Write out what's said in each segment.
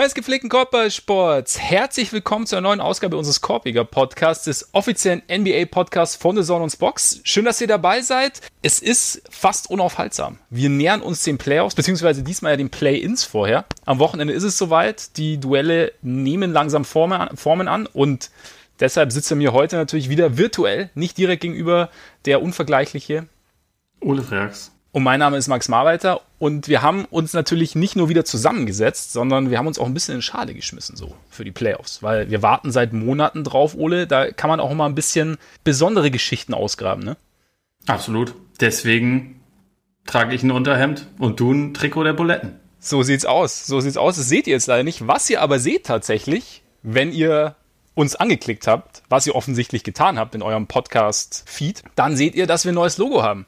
Des gepflegten Korbballsports, herzlich willkommen zu einer neuen Ausgabe unseres Korbiger Podcasts, des offiziellen NBA-Podcasts von The Zone und Box. Schön, dass ihr dabei seid. Es ist fast unaufhaltsam. Wir nähern uns den Playoffs, beziehungsweise diesmal ja den Play-Ins vorher. Am Wochenende ist es soweit. Die Duelle nehmen langsam Formen an und deshalb sitzt er mir heute natürlich wieder virtuell, nicht direkt gegenüber der unvergleichliche Ole Freaks. Und mein Name ist Max Marweiter und wir haben uns natürlich nicht nur wieder zusammengesetzt, sondern wir haben uns auch ein bisschen in Schale geschmissen so für die Playoffs, weil wir warten seit Monaten drauf, Ole, da kann man auch mal ein bisschen besondere Geschichten ausgraben, ne? Absolut. Deswegen trage ich ein Unterhemd und du ein Trikot der Buletten. So sieht's aus. So sieht's aus. Das seht ihr jetzt leider nicht. Was ihr aber seht tatsächlich, wenn ihr uns angeklickt habt, was ihr offensichtlich getan habt in eurem Podcast-Feed, dann seht ihr, dass wir ein neues Logo haben.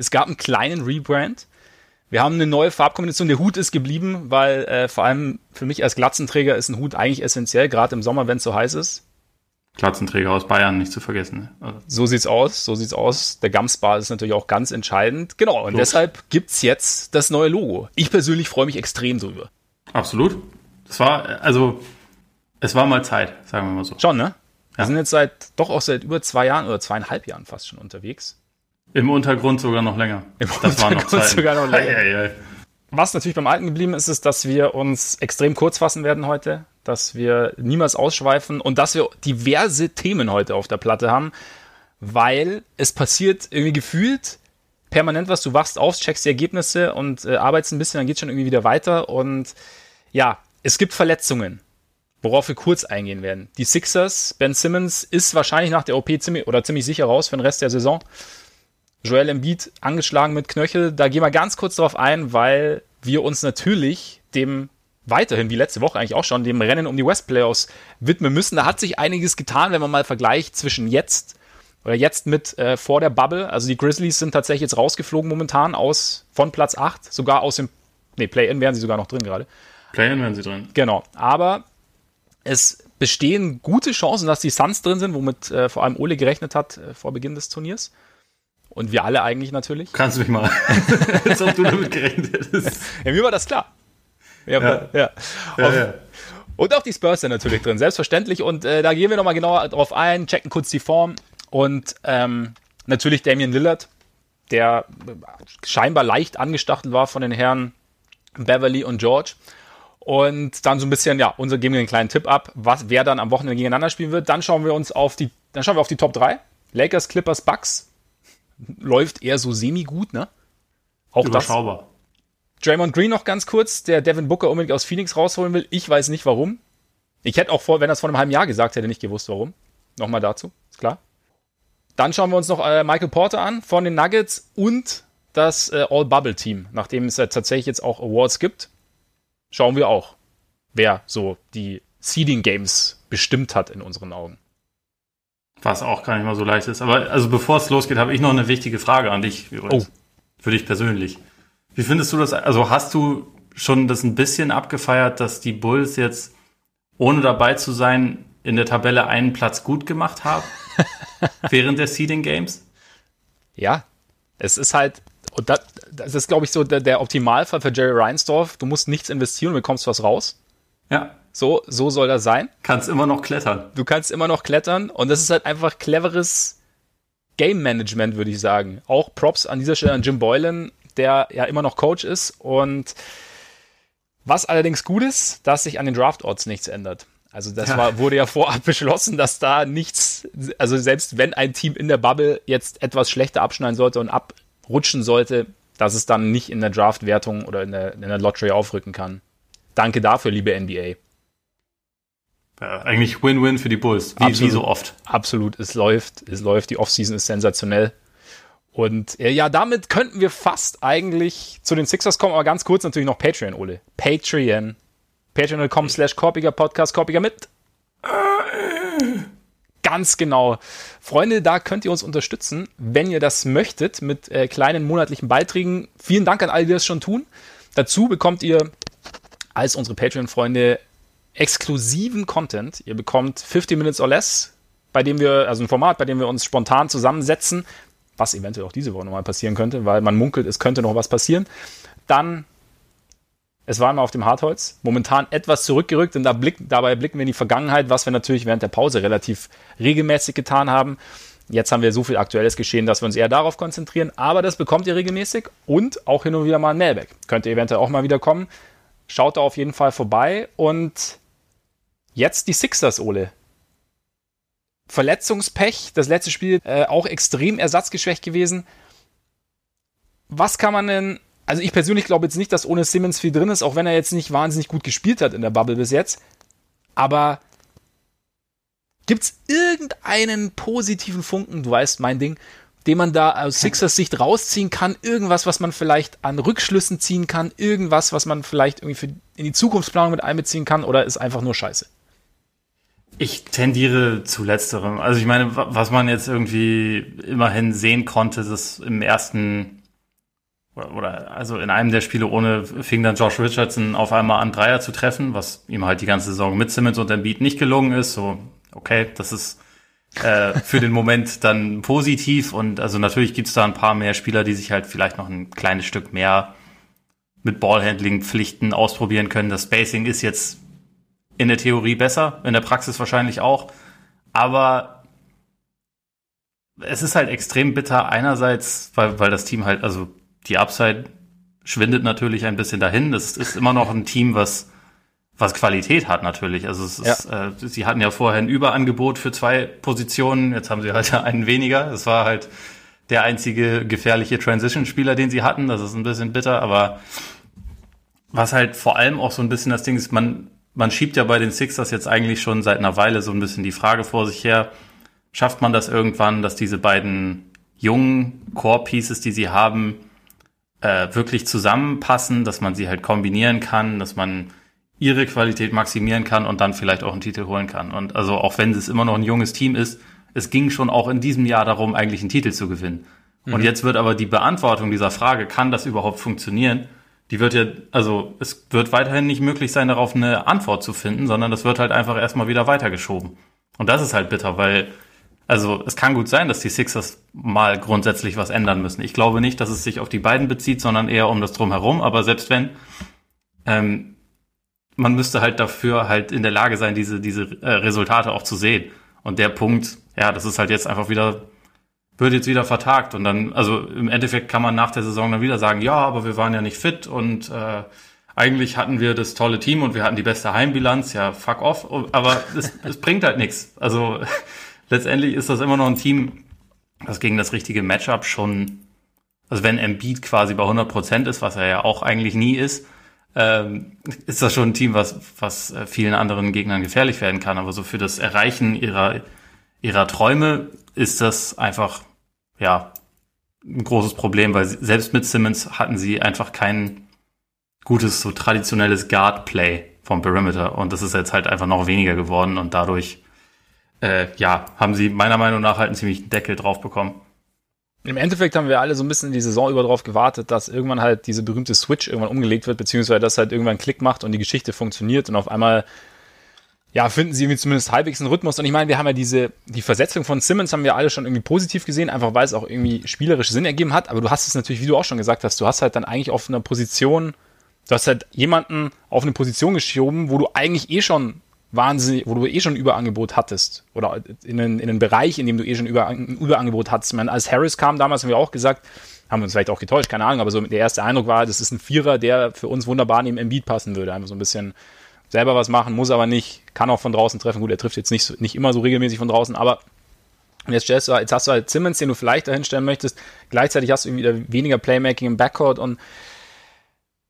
Es gab einen kleinen Rebrand. Wir haben eine neue Farbkombination. Der Hut ist geblieben, weil äh, vor allem für mich als Glatzenträger ist ein Hut eigentlich essentiell, gerade im Sommer, wenn es so heiß ist. Glatzenträger aus Bayern, nicht zu vergessen. Ne? Also. So sieht's aus, so sieht's aus. Der Gamsbar ist natürlich auch ganz entscheidend. Genau, und Los. deshalb gibt's jetzt das neue Logo. Ich persönlich freue mich extrem drüber. Absolut. Das war, also, es war mal Zeit, sagen wir mal so. Schon, ne? Wir ja. sind jetzt seit, doch auch seit über zwei Jahren oder zweieinhalb Jahren fast schon unterwegs. Im Untergrund sogar noch länger. Im das Untergrund war noch sogar noch länger. Ei, ei, ei. Was natürlich beim Alten geblieben ist, ist, dass wir uns extrem kurz fassen werden heute, dass wir niemals ausschweifen und dass wir diverse Themen heute auf der Platte haben, weil es passiert irgendwie gefühlt permanent was. Du wachst auf, checkst die Ergebnisse und äh, arbeitest ein bisschen, dann geht schon irgendwie wieder weiter. Und ja, es gibt Verletzungen, worauf wir kurz eingehen werden. Die Sixers, Ben Simmons ist wahrscheinlich nach der OP ziemlich oder ziemlich sicher raus für den Rest der Saison. Joel Embiid angeschlagen mit Knöchel. Da gehen wir ganz kurz darauf ein, weil wir uns natürlich dem weiterhin, wie letzte Woche eigentlich auch schon, dem Rennen um die West Playoffs widmen müssen. Da hat sich einiges getan, wenn man mal vergleicht zwischen jetzt oder jetzt mit äh, vor der Bubble. Also die Grizzlies sind tatsächlich jetzt rausgeflogen momentan aus von Platz 8, sogar aus dem nee, Play-in wären sie sogar noch drin gerade. Play-in wären sie drin. Genau, aber es bestehen gute Chancen, dass die Suns drin sind, womit äh, vor allem Ole gerechnet hat äh, vor Beginn des Turniers. Und wir alle eigentlich natürlich. Kannst du mich mal. Als ob du damit gerechnet hättest. Ja, mir war das klar. Ja, ja. ja. ja, ja. Und auch die Spurs sind natürlich drin, selbstverständlich. Und äh, da gehen wir nochmal genauer drauf ein, checken kurz die Form. Und ähm, natürlich Damian Lillard, der scheinbar leicht angestachelt war von den Herren Beverly und George. Und dann so ein bisschen, ja, unser geben wir einen kleinen Tipp ab, was, wer dann am Wochenende gegeneinander spielen wird. Dann schauen wir uns auf die, dann schauen wir auf die Top 3. Lakers, Clippers, Bucks läuft eher so semi-gut, ne? Auch Überschaubar. Das. Draymond Green noch ganz kurz, der Devin Booker unbedingt aus Phoenix rausholen will. Ich weiß nicht warum. Ich hätte auch vor, wenn er es vor einem halben Jahr gesagt hätte, nicht gewusst warum. Nochmal dazu, ist klar. Dann schauen wir uns noch äh, Michael Porter an von den Nuggets und das äh, All-Bubble-Team, nachdem es ja tatsächlich jetzt auch Awards gibt. Schauen wir auch, wer so die Seeding Games bestimmt hat in unseren Augen. Was auch gar nicht mal so leicht ist. Aber also bevor es losgeht, habe ich noch eine wichtige Frage an dich. Oh. Für dich persönlich. Wie findest du das? Also hast du schon das ein bisschen abgefeiert, dass die Bulls jetzt, ohne dabei zu sein, in der Tabelle einen Platz gut gemacht haben? während der Seeding Games? Ja, es ist halt, und das, das ist, glaube ich, so der, der Optimalfall für Jerry Reinsdorf. Du musst nichts investieren und bekommst was raus. Ja. So, so soll das sein. Kannst immer noch klettern. Du kannst immer noch klettern und das ist halt einfach cleveres Game Management, würde ich sagen. Auch Props an dieser Stelle an Jim Boylan, der ja immer noch Coach ist und was allerdings gut ist, dass sich an den Draft-Orts nichts ändert. Also das ja. war, wurde ja vorab beschlossen, dass da nichts, also selbst wenn ein Team in der Bubble jetzt etwas schlechter abschneiden sollte und abrutschen sollte, dass es dann nicht in der Draft-Wertung oder in der, in der Lottery aufrücken kann. Danke dafür, liebe NBA. Ja, eigentlich Win-Win für die Bulls, wie, absolut, wie so oft. Absolut, es läuft, es läuft, die Offseason ist sensationell. Und äh, ja, damit könnten wir fast eigentlich zu den Sixers kommen, aber ganz kurz natürlich noch Patreon, Ole. Patreon. Patreon.com slash Korpiger Podcast, Korpiger mit. Ganz genau. Freunde, da könnt ihr uns unterstützen, wenn ihr das möchtet, mit äh, kleinen monatlichen Beiträgen. Vielen Dank an alle, die das schon tun. Dazu bekommt ihr als unsere Patreon-Freunde exklusiven Content. Ihr bekommt 50 Minutes or Less, bei dem wir, also ein Format, bei dem wir uns spontan zusammensetzen, was eventuell auch diese Woche nochmal passieren könnte, weil man munkelt, es könnte noch was passieren. Dann Es war immer auf dem Hartholz. Momentan etwas zurückgerückt und da blick, dabei blicken wir in die Vergangenheit, was wir natürlich während der Pause relativ regelmäßig getan haben. Jetzt haben wir so viel aktuelles Geschehen, dass wir uns eher darauf konzentrieren. Aber das bekommt ihr regelmäßig und auch hin und wieder mal ein Mailback. Könnt ihr eventuell auch mal wieder kommen. Schaut da auf jeden Fall vorbei. Und jetzt die Sixers, Ole. Verletzungspech, das letzte Spiel äh, auch extrem ersatzgeschwächt gewesen. Was kann man denn, also ich persönlich glaube jetzt nicht, dass ohne Simmons viel drin ist, auch wenn er jetzt nicht wahnsinnig gut gespielt hat in der Bubble bis jetzt. Aber Gibt es irgendeinen positiven Funken, du weißt, mein Ding, den man da aus Sixers Sicht rausziehen kann? Irgendwas, was man vielleicht an Rückschlüssen ziehen kann? Irgendwas, was man vielleicht irgendwie für in die Zukunftsplanung mit einbeziehen kann? Oder ist einfach nur Scheiße? Ich tendiere zu letzterem. Also ich meine, was man jetzt irgendwie immerhin sehen konnte, dass im ersten oder also in einem der Spiele ohne fing dann Josh Richardson auf einmal an Dreier zu treffen, was ihm halt die ganze Saison mit Simmons und Embiid nicht gelungen ist. So okay, das ist äh, für den Moment dann positiv und also natürlich gibt's da ein paar mehr Spieler, die sich halt vielleicht noch ein kleines Stück mehr mit Ballhandling-Pflichten ausprobieren können. Das Spacing ist jetzt in der Theorie besser, in der Praxis wahrscheinlich auch, aber es ist halt extrem bitter einerseits, weil, weil das Team halt, also die Upside schwindet natürlich ein bisschen dahin. Das ist immer noch ein Team, was was Qualität hat natürlich. Also es ist, ja. äh, sie hatten ja vorher ein Überangebot für zwei Positionen, jetzt haben sie halt einen weniger. Es war halt der einzige gefährliche Transition-Spieler, den sie hatten. Das ist ein bisschen bitter, aber was halt vor allem auch so ein bisschen das Ding ist, man, man schiebt ja bei den Sixers jetzt eigentlich schon seit einer Weile so ein bisschen die Frage vor sich her, schafft man das irgendwann, dass diese beiden jungen Core-Pieces, die sie haben, äh, wirklich zusammenpassen, dass man sie halt kombinieren kann, dass man ihre Qualität maximieren kann und dann vielleicht auch einen Titel holen kann. Und also auch wenn es immer noch ein junges Team ist, es ging schon auch in diesem Jahr darum, eigentlich einen Titel zu gewinnen. Mhm. Und jetzt wird aber die Beantwortung dieser Frage, kann das überhaupt funktionieren? Die wird ja, also es wird weiterhin nicht möglich sein, darauf eine Antwort zu finden, sondern das wird halt einfach erstmal wieder weitergeschoben. Und das ist halt bitter, weil, also es kann gut sein, dass die Sixers mal grundsätzlich was ändern müssen. Ich glaube nicht, dass es sich auf die beiden bezieht, sondern eher um das drumherum. Aber selbst wenn, ähm, man müsste halt dafür halt in der Lage sein, diese, diese äh, Resultate auch zu sehen. Und der Punkt, ja, das ist halt jetzt einfach wieder, wird jetzt wieder vertagt. Und dann, also im Endeffekt kann man nach der Saison dann wieder sagen, ja, aber wir waren ja nicht fit und äh, eigentlich hatten wir das tolle Team und wir hatten die beste Heimbilanz, ja, fuck off. Aber es, es bringt halt nichts. Also letztendlich ist das immer noch ein Team, das gegen das richtige Matchup schon, also wenn Embiid quasi bei 100 Prozent ist, was er ja auch eigentlich nie ist, ähm, ist das schon ein Team, was, was äh, vielen anderen Gegnern gefährlich werden kann. Aber so für das Erreichen ihrer, ihrer Träume ist das einfach, ja, ein großes Problem, weil selbst mit Simmons hatten sie einfach kein gutes, so traditionelles Guard-Play vom Perimeter. Und das ist jetzt halt einfach noch weniger geworden und dadurch, äh, ja, haben sie meiner Meinung nach halt einen ziemlichen Deckel drauf bekommen. Im Endeffekt haben wir alle so ein bisschen die Saison über darauf gewartet, dass irgendwann halt diese berühmte Switch irgendwann umgelegt wird, beziehungsweise dass halt irgendwann Klick macht und die Geschichte funktioniert und auf einmal ja, finden sie irgendwie zumindest halbwegs einen Rhythmus. Und ich meine, wir haben ja diese, die Versetzung von Simmons haben wir alle schon irgendwie positiv gesehen, einfach weil es auch irgendwie spielerisch Sinn ergeben hat. Aber du hast es natürlich, wie du auch schon gesagt hast, du hast halt dann eigentlich auf einer Position, du hast halt jemanden auf eine Position geschoben, wo du eigentlich eh schon wahnsinnig, wo du eh schon Überangebot hattest oder in einen, in einen Bereich, in dem du eh schon Über, Überangebot hattest. Ich meine, als Harris kam damals, haben wir auch gesagt, haben wir uns vielleicht auch getäuscht, keine Ahnung, aber so der erste Eindruck war, das ist ein Vierer, der für uns wunderbar neben Embiid passen würde. Einfach so ein bisschen selber was machen, muss aber nicht, kann auch von draußen treffen. Gut, er trifft jetzt nicht, nicht immer so regelmäßig von draußen, aber jetzt, stellst du, jetzt hast du halt Simmons, den du vielleicht dahin stellen möchtest. Gleichzeitig hast du wieder weniger Playmaking im Backcourt und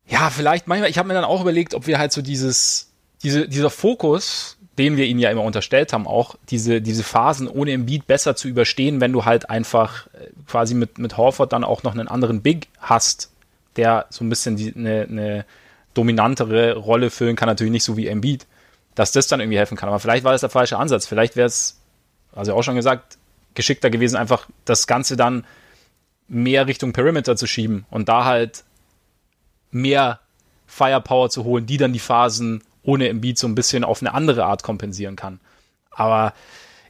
ja, vielleicht manchmal, ich habe mir dann auch überlegt, ob wir halt so dieses, diese, dieser Fokus, den wir ihnen ja immer unterstellt haben, auch diese, diese Phasen ohne Embiid besser zu überstehen, wenn du halt einfach äh, quasi mit, mit Horford dann auch noch einen anderen Big hast, der so ein bisschen die, eine, eine dominantere Rolle füllen kann, natürlich nicht so wie Embiid, dass das dann irgendwie helfen kann. Aber vielleicht war das der falsche Ansatz. Vielleicht wäre es, also auch schon gesagt, geschickter gewesen, einfach das Ganze dann mehr Richtung Perimeter zu schieben und da halt mehr Firepower zu holen, die dann die Phasen ohne Embiid so ein bisschen auf eine andere Art kompensieren kann. Aber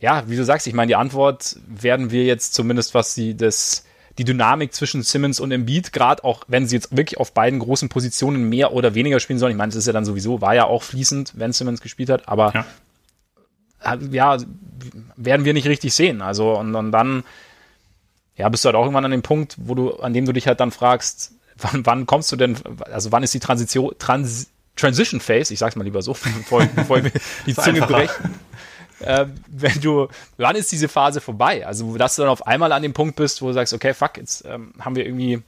ja, wie du sagst, ich meine, die Antwort werden wir jetzt zumindest, was sie das die Dynamik zwischen Simmons und Embiid, gerade auch wenn sie jetzt wirklich auf beiden großen Positionen mehr oder weniger spielen sollen. Ich meine, das ist ja dann sowieso, war ja auch fließend, wenn Simmons gespielt hat, aber ja, ja werden wir nicht richtig sehen. Also, und, und dann, ja, bist du halt auch irgendwann an dem Punkt, wo du, an dem du dich halt dann fragst, wann, wann kommst du denn, also wann ist die Transition, Trans, Transition Phase, ich sag's mal lieber so, bevor, bevor ich mir die Zunge breche. Äh, wenn du, wann ist diese Phase vorbei? Also, dass du dann auf einmal an dem Punkt bist, wo du sagst, okay, fuck, jetzt ähm, haben wir irgendwie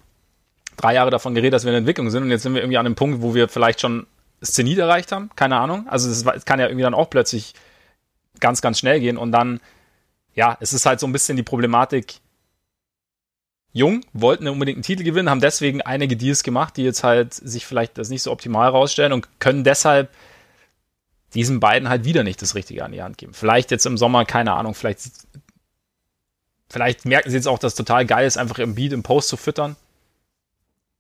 drei Jahre davon geredet, dass wir in Entwicklung sind und jetzt sind wir irgendwie an einem Punkt, wo wir vielleicht schon Szenit erreicht haben, keine Ahnung. Also, es kann ja irgendwie dann auch plötzlich ganz, ganz schnell gehen und dann, ja, es ist halt so ein bisschen die Problematik, jung, wollten unbedingt einen Titel gewinnen, haben deswegen einige Deals gemacht, die jetzt halt sich vielleicht das nicht so optimal rausstellen und können deshalb diesen beiden halt wieder nicht das Richtige an die Hand geben. Vielleicht jetzt im Sommer, keine Ahnung, vielleicht, vielleicht merken sie jetzt auch, dass es total geil ist, einfach im Beat im Post zu füttern.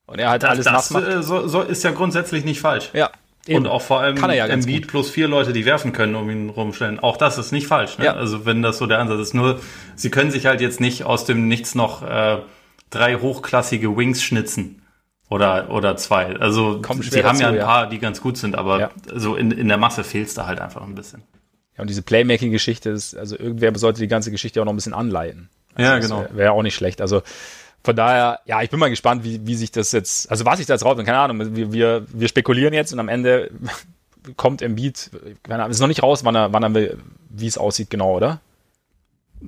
Und er halt das, alles das. Äh, so, so ist ja grundsätzlich nicht falsch. Ja. Eben. Und auch vor allem Kann er ja Embiid plus vier Leute, die werfen können, um ihn rumstellen. Auch das ist nicht falsch. Ne? Ja. Also wenn das so der Ansatz ist. Nur, sie können sich halt jetzt nicht aus dem Nichts noch äh, drei hochklassige Wings schnitzen. Oder, oder zwei. Also sie haben ja ein paar, ja. die ganz gut sind, aber ja. so in, in der Masse fehlt es da halt einfach ein bisschen. Ja, und diese Playmaking-Geschichte ist, also irgendwer sollte die ganze Geschichte auch noch ein bisschen anleiten. Also ja, genau. Wäre wär auch nicht schlecht. Also von daher, ja, ich bin mal gespannt, wie, wie sich das jetzt, also was ich da jetzt raus, keine Ahnung, wir, wir, wir spekulieren jetzt und am Ende kommt Embiid, keine Ahnung, ist noch nicht raus, wann er, wann er, wie es aussieht genau, oder?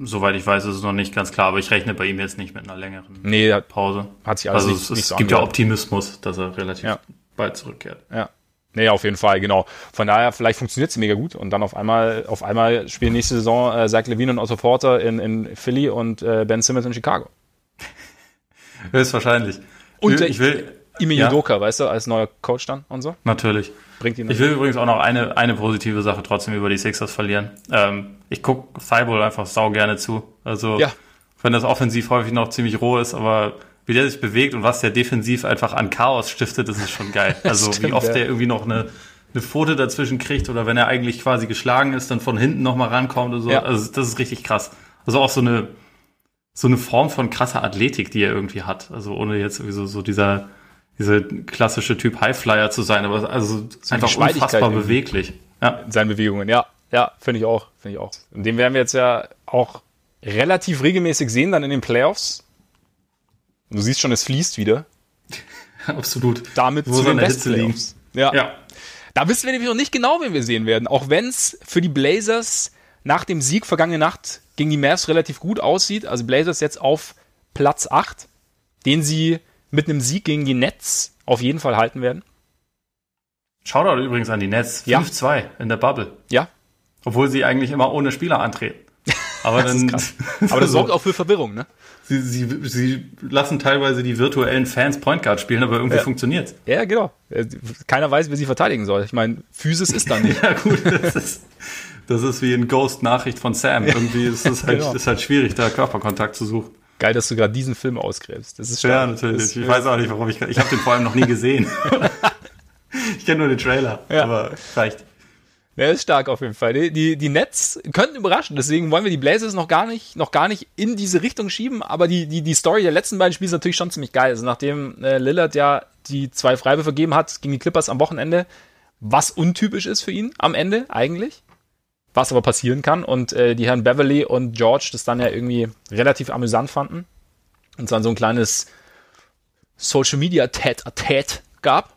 Soweit ich weiß, ist es noch nicht ganz klar, aber ich rechne bei ihm jetzt nicht mit einer längeren nee, Pause. Hat sich also nicht, es, nicht so gibt ja Optimismus, dass er relativ ja. bald zurückkehrt. Ja. Nee, auf jeden Fall, genau. Von daher, vielleicht funktioniert es mega gut und dann auf einmal, auf einmal spielen nächste Saison äh, Zach Levine und Otto Porter in, in Philly und äh, Ben Simmons in Chicago. Höchstwahrscheinlich. Und ich will, Ime ja. Yudoka, weißt du, als neuer Coach dann und so. Natürlich. Bringt ihn ich will übrigens auch noch eine, eine positive Sache trotzdem über die Sixers verlieren. Ähm, ich gucke Thibault einfach sau gerne zu. Also, ja. wenn das offensiv häufig noch ziemlich roh ist, aber wie der sich bewegt und was der defensiv einfach an Chaos stiftet, das ist schon geil. Also, Stimmt, wie oft ja. der irgendwie noch eine, eine Pfote dazwischen kriegt oder wenn er eigentlich quasi geschlagen ist, dann von hinten nochmal rankommt oder so. Ja. Also, das ist richtig krass. Also auch so eine, so eine Form von krasser Athletik, die er irgendwie hat. Also ohne jetzt irgendwie so, so dieser, diese klassische Typ Highflyer zu sein, aber also so einfach unfassbar beweglich. Ja. In seinen Bewegungen, ja. Ja, finde ich auch, finde ich auch. Und den werden wir jetzt ja auch relativ regelmäßig sehen dann in den Playoffs. Du siehst schon, es fließt wieder. Absolut. Damit Wo zu den Hitze liegen. Ja. ja. Da wissen wir nämlich noch nicht genau, wen wir sehen werden. Auch wenn es für die Blazers nach dem Sieg vergangene Nacht gegen die Mavs relativ gut aussieht. Also Blazers jetzt auf Platz 8, den sie mit einem Sieg gegen die Nets auf jeden Fall halten werden. Shoutout übrigens an die Nets. 5-2 ja. in der Bubble. Ja. Obwohl sie eigentlich immer ohne Spieler antreten. Aber das dann, Aber das sorgt auch für Verwirrung, ne? Sie, sie, sie lassen teilweise die virtuellen Fans Point Guard spielen, aber irgendwie ja. funktioniert's. Ja, genau. Keiner weiß, wer sie verteidigen soll. Ich meine, Physis ist da nicht. ja, gut. Das ist, das ist wie ein Ghost-Nachricht von Sam. Irgendwie ist es halt, genau. ist halt schwierig, da Körperkontakt zu suchen. Geil, dass du gerade diesen Film ausgräbst. Das ist stark. Ja, natürlich. Das, ich weiß auch nicht, warum ich. Ich habe den vor allem noch nie gesehen. ich kenne nur den Trailer, ja. aber reicht. Der ist stark auf jeden Fall. Die, die, die Nets könnten überraschen, deswegen wollen wir die Blazers noch gar nicht, noch gar nicht in diese Richtung schieben, aber die, die, die Story der letzten beiden Spiele ist natürlich schon ziemlich geil. Also nachdem äh, Lillard ja die zwei Freiwürfe vergeben hat gegen die Clippers am Wochenende, was untypisch ist für ihn am Ende eigentlich, was aber passieren kann. Und äh, die Herren Beverly und George das dann ja irgendwie relativ amüsant fanden. Und es dann so ein kleines Social Media Tat a Tat gab.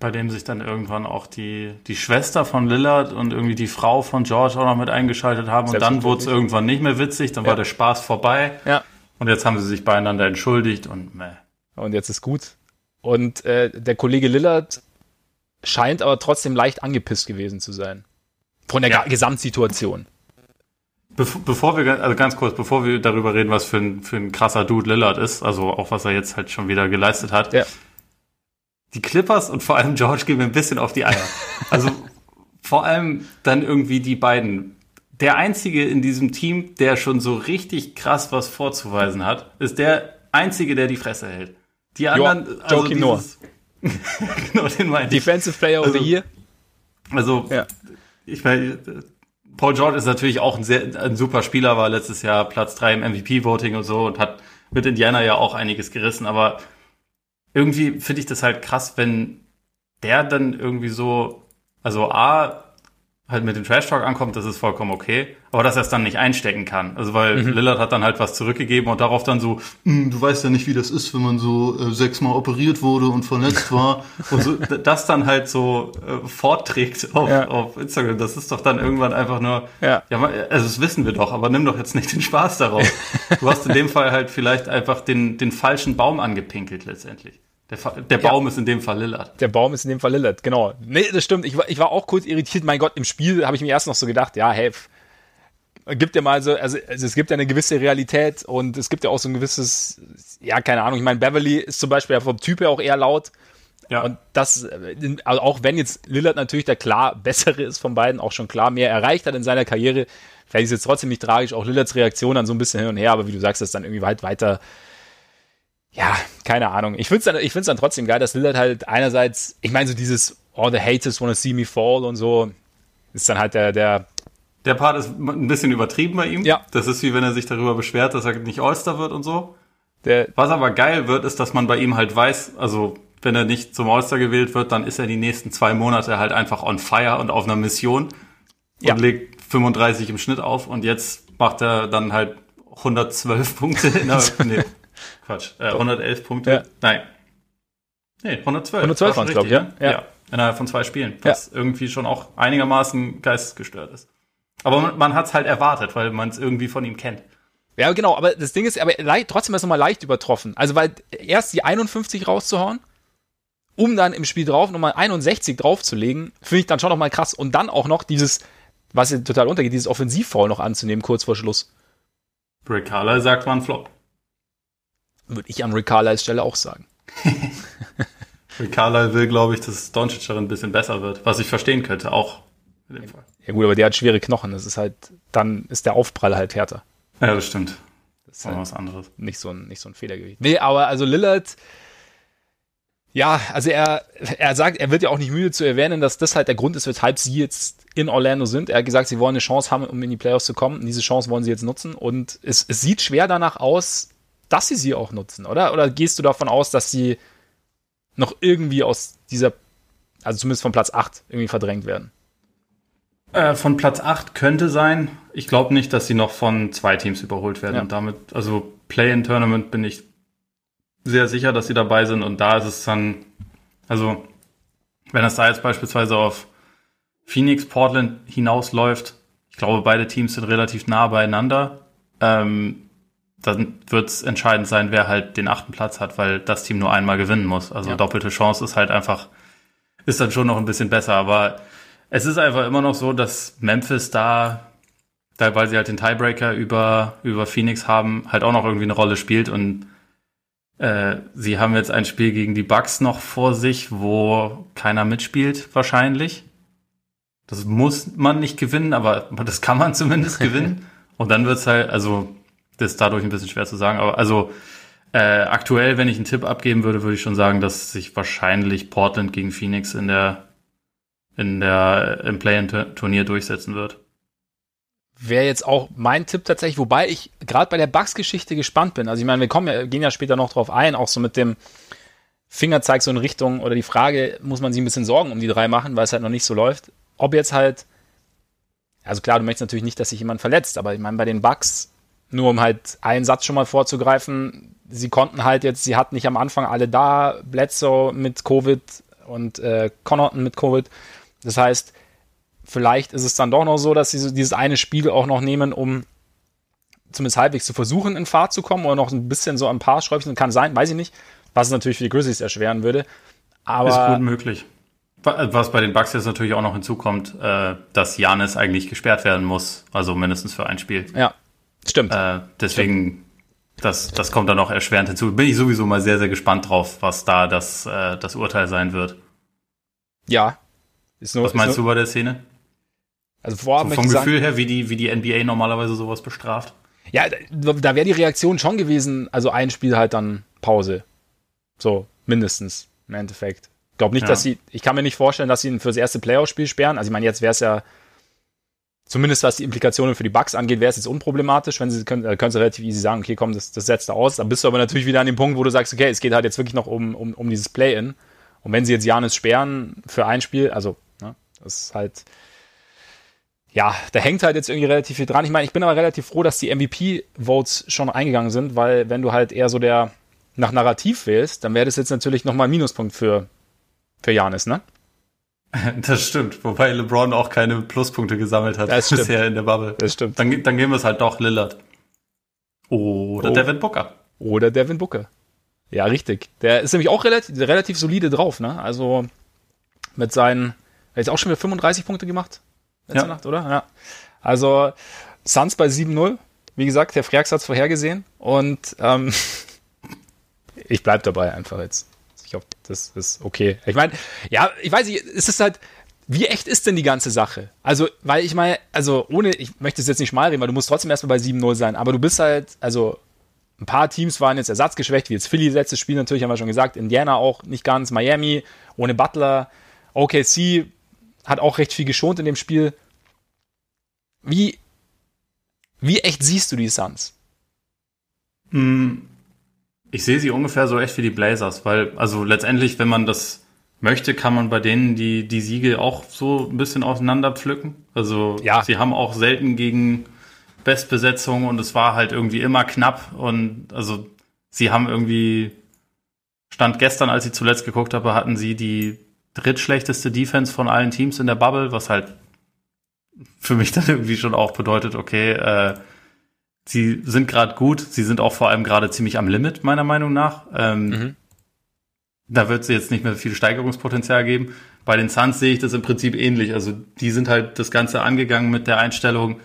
Bei dem sich dann irgendwann auch die, die Schwester von Lillard und irgendwie die Frau von George auch noch mit eingeschaltet haben. Und dann wurde es irgendwann nicht mehr witzig, dann ja. war der Spaß vorbei. Ja. Und jetzt haben sie sich beieinander entschuldigt und meh. Und jetzt ist gut. Und äh, der Kollege Lillard scheint aber trotzdem leicht angepisst gewesen zu sein. Von der ja. Gesamtsituation. Bevor, bevor wir, also ganz kurz, bevor wir darüber reden, was für ein, für ein krasser Dude Lillard ist, also auch was er jetzt halt schon wieder geleistet hat. Ja. Die Clippers und vor allem George gehen mir ein bisschen auf die Eier. Also vor allem dann irgendwie die beiden. Der einzige in diesem Team, der schon so richtig krass was vorzuweisen hat, ist der einzige, der die Fresse hält. Die anderen, jo, also Joakim dieses, genau, den meine ich. Defensive Player also, of the also Year. Also, ja ich meine, Paul George ist natürlich auch ein, sehr, ein super Spieler, war letztes Jahr Platz 3 im MVP-Voting und so und hat, mit Indiana ja auch einiges gerissen, aber irgendwie finde ich das halt krass, wenn der dann irgendwie so, also A, halt mit dem Trash Talk ankommt, das ist vollkommen okay. Aber dass er es dann nicht einstecken kann. Also weil mhm. Lillard hat dann halt was zurückgegeben und darauf dann so, hm, du weißt ja nicht, wie das ist, wenn man so äh, sechsmal operiert wurde und verletzt war. und so, das dann halt so äh, fortträgt auf, ja. auf Instagram. Das ist doch dann irgendwann einfach nur, ja. ja, also das wissen wir doch, aber nimm doch jetzt nicht den Spaß darauf. du hast in dem Fall halt vielleicht einfach den, den falschen Baum angepinkelt letztendlich. Der, der Baum ja. ist in dem Fall Lillard. Der Baum ist in dem Fall Lillard, genau. Nee, das stimmt. Ich war, ich war auch kurz irritiert. Mein Gott, im Spiel habe ich mir erst noch so gedacht, ja, hey, gibt ja mal so, also, also es gibt ja eine gewisse Realität und es gibt ja auch so ein gewisses, ja, keine Ahnung. Ich meine, Beverly ist zum Beispiel ja vom Typ her auch eher laut. Ja. Und das, also auch wenn jetzt Lillard natürlich der klar bessere ist von beiden, auch schon klar mehr erreicht hat in seiner Karriere, vielleicht ist es jetzt trotzdem nicht tragisch, auch Lillards Reaktion dann so ein bisschen hin und her, aber wie du sagst, das ist dann irgendwie weit weiter ja, keine Ahnung. Ich finde es dann, ich find's dann trotzdem geil, dass Lillard halt einerseits, ich meine, so dieses All the haters wanna see me fall und so, ist dann halt der, der. Der Part ist ein bisschen übertrieben bei ihm. Ja. Das ist wie wenn er sich darüber beschwert, dass er nicht All-Star wird und so. Der, Was aber geil wird, ist, dass man bei ihm halt weiß, also wenn er nicht zum All-Star gewählt wird, dann ist er die nächsten zwei Monate halt einfach on fire und auf einer Mission und ja. legt 35 im Schnitt auf und jetzt macht er dann halt 112 Punkte in der, nee, Quatsch, äh, 111 Punkte. Ja. Nein. Nee, 112. 112 waren es, glaube ich, ja? ja? ja. Innerhalb von zwei Spielen, was irgendwie schon auch einigermaßen geistesgestört ist. Aber man, man hat es halt erwartet, weil man es irgendwie von ihm kennt. Ja, genau, aber das Ding ist, aber leicht, trotzdem ist es nochmal leicht übertroffen. Also, weil erst die 51 rauszuhauen, um dann im Spiel drauf nochmal 61 draufzulegen, finde ich dann schon nochmal krass. Und dann auch noch dieses, was total untergeht, dieses Offensivfoul noch anzunehmen, kurz vor Schluss. Rick Carlisle sagt, ein Flop. Würde ich an Rick Stelle auch sagen. Rick Carlisle will, glaube ich, dass Doncic darin ein bisschen besser wird, was ich verstehen könnte, auch in dem Fall. Ja gut, aber der hat schwere Knochen. Das ist halt, dann ist der Aufprall halt härter. Ja, das stimmt. Das ist halt was anderes. Nicht so ein, nicht so ein Federgewicht. Nee, aber also Lillard, ja, also er, er sagt, er wird ja auch nicht müde zu erwähnen, dass das halt der Grund ist, weshalb sie jetzt in Orlando sind. Er hat gesagt, sie wollen eine Chance haben, um in die Playoffs zu kommen. Und diese Chance wollen sie jetzt nutzen. Und es, es sieht schwer danach aus, dass sie sie auch nutzen, oder? Oder gehst du davon aus, dass sie noch irgendwie aus dieser, also zumindest von Platz 8 irgendwie verdrängt werden? Äh, von Platz 8 könnte sein. Ich glaube nicht, dass sie noch von zwei Teams überholt werden. Ja. Und damit, also Play-in-Tournament bin ich sehr sicher, dass sie dabei sind. Und da ist es dann, also wenn es da jetzt beispielsweise auf Phoenix, Portland hinausläuft, ich glaube, beide Teams sind relativ nah beieinander. Ähm, dann wird es entscheidend sein, wer halt den achten Platz hat, weil das Team nur einmal gewinnen muss. Also ja. doppelte Chance ist halt einfach, ist dann schon noch ein bisschen besser. Aber es ist einfach immer noch so, dass Memphis da, da weil sie halt den Tiebreaker über, über Phoenix haben, halt auch noch irgendwie eine Rolle spielt. Und äh, sie haben jetzt ein Spiel gegen die Bucks noch vor sich, wo keiner mitspielt, wahrscheinlich. Das muss man nicht gewinnen, aber das kann man zumindest gewinnen. Und dann wird's halt, also das ist dadurch ein bisschen schwer zu sagen. Aber also äh, aktuell, wenn ich einen Tipp abgeben würde, würde ich schon sagen, dass sich wahrscheinlich Portland gegen Phoenix in der in der im Play-in-Turnier durchsetzen wird. Wäre jetzt auch mein Tipp tatsächlich, wobei ich gerade bei der Bugs-Geschichte gespannt bin. Also ich meine, wir kommen gehen ja später noch drauf ein, auch so mit dem Fingerzeig so in Richtung oder die Frage, muss man sich ein bisschen Sorgen um die drei machen, weil es halt noch nicht so läuft. Ob jetzt halt, also klar, du möchtest natürlich nicht, dass sich jemand verletzt, aber ich meine, bei den Bugs nur um halt einen Satz schon mal vorzugreifen, sie konnten halt jetzt, sie hatten nicht am Anfang alle da, Bledsoe mit Covid und äh, Connaughton mit Covid. Das heißt, vielleicht ist es dann doch noch so, dass sie so dieses eine Spiel auch noch nehmen, um zumindest halbwegs zu versuchen, in Fahrt zu kommen oder noch ein bisschen so ein paar Schräubchen. Kann sein, weiß ich nicht. Was es natürlich für die Grizzlies erschweren würde. Aber ist gut möglich. Was bei den Bucks jetzt natürlich auch noch hinzukommt, äh, dass Janis eigentlich gesperrt werden muss, also mindestens für ein Spiel. Ja, Stimmt. Äh, deswegen, Stimmt. Das, das kommt dann noch erschwerend hinzu. Bin ich sowieso mal sehr, sehr gespannt drauf, was da das, äh, das Urteil sein wird. Ja. Nur, was meinst du bei der Szene? Also vorab so vom Gefühl sagen, her, wie die, wie die NBA normalerweise sowas bestraft? Ja, da, da wäre die Reaktion schon gewesen, also ein Spiel halt dann Pause. So, mindestens, im Endeffekt. Ich glaube nicht, ja. dass sie, ich kann mir nicht vorstellen, dass sie ihn fürs erste Playoff-Spiel sperren. Also ich meine, jetzt wäre es ja zumindest was die Implikationen für die Bugs angeht, wäre es jetzt unproblematisch, wenn sie können, äh, können sie relativ easy sagen, okay, komm, das, das setzt du aus. Dann bist du aber natürlich wieder an dem Punkt, wo du sagst, okay, es geht halt jetzt wirklich noch um, um, um dieses Play-In. Und wenn sie jetzt Janis sperren für ein Spiel, also, ne, das ist halt, ja, da hängt halt jetzt irgendwie relativ viel dran. Ich meine, ich bin aber relativ froh, dass die MVP-Votes schon eingegangen sind, weil wenn du halt eher so der nach Narrativ wählst, dann wäre das jetzt natürlich nochmal ein Minuspunkt für, für Janis, ne? Das stimmt, wobei LeBron auch keine Pluspunkte gesammelt hat bisher in der Bubble. Das stimmt. Dann, dann gehen wir es halt doch Lillard. Oder oh. Devin Booker. Oder Devin Booker. Ja, richtig. Der ist nämlich auch relativ, relativ solide drauf, ne? Also mit seinen, er hat jetzt auch schon wieder 35 Punkte gemacht letzte ja. Nacht, oder? Ja. Also Suns bei 7-0. Wie gesagt, der Freaks hat es vorhergesehen und ähm, ich bleib dabei einfach jetzt. Ich hoffe, das ist okay. Ich meine, ja, ich weiß nicht, es ist halt, wie echt ist denn die ganze Sache? Also, weil ich meine, also ohne, ich möchte es jetzt nicht mal reden, weil du musst trotzdem erstmal bei 7-0 sein, aber du bist halt, also ein paar Teams waren jetzt ersatzgeschwächt, wie jetzt Philly letztes Spiel natürlich, haben wir schon gesagt, Indiana auch nicht ganz, Miami ohne Butler, OKC hat auch recht viel geschont in dem Spiel. Wie, wie echt siehst du die Suns? Hm, ich sehe sie ungefähr so echt wie die Blazers, weil, also letztendlich, wenn man das möchte, kann man bei denen die, die Siege auch so ein bisschen auseinander pflücken. Also, ja. sie haben auch selten gegen Bestbesetzung und es war halt irgendwie immer knapp und also, sie haben irgendwie, Stand gestern, als ich zuletzt geguckt habe, hatten sie die drittschlechteste Defense von allen Teams in der Bubble, was halt für mich dann irgendwie schon auch bedeutet, okay, äh, sie sind gerade gut, sie sind auch vor allem gerade ziemlich am Limit, meiner Meinung nach. Ähm, mhm. Da wird es jetzt nicht mehr viel Steigerungspotenzial geben. Bei den Suns sehe ich das im Prinzip ähnlich. Also die sind halt das Ganze angegangen mit der Einstellung,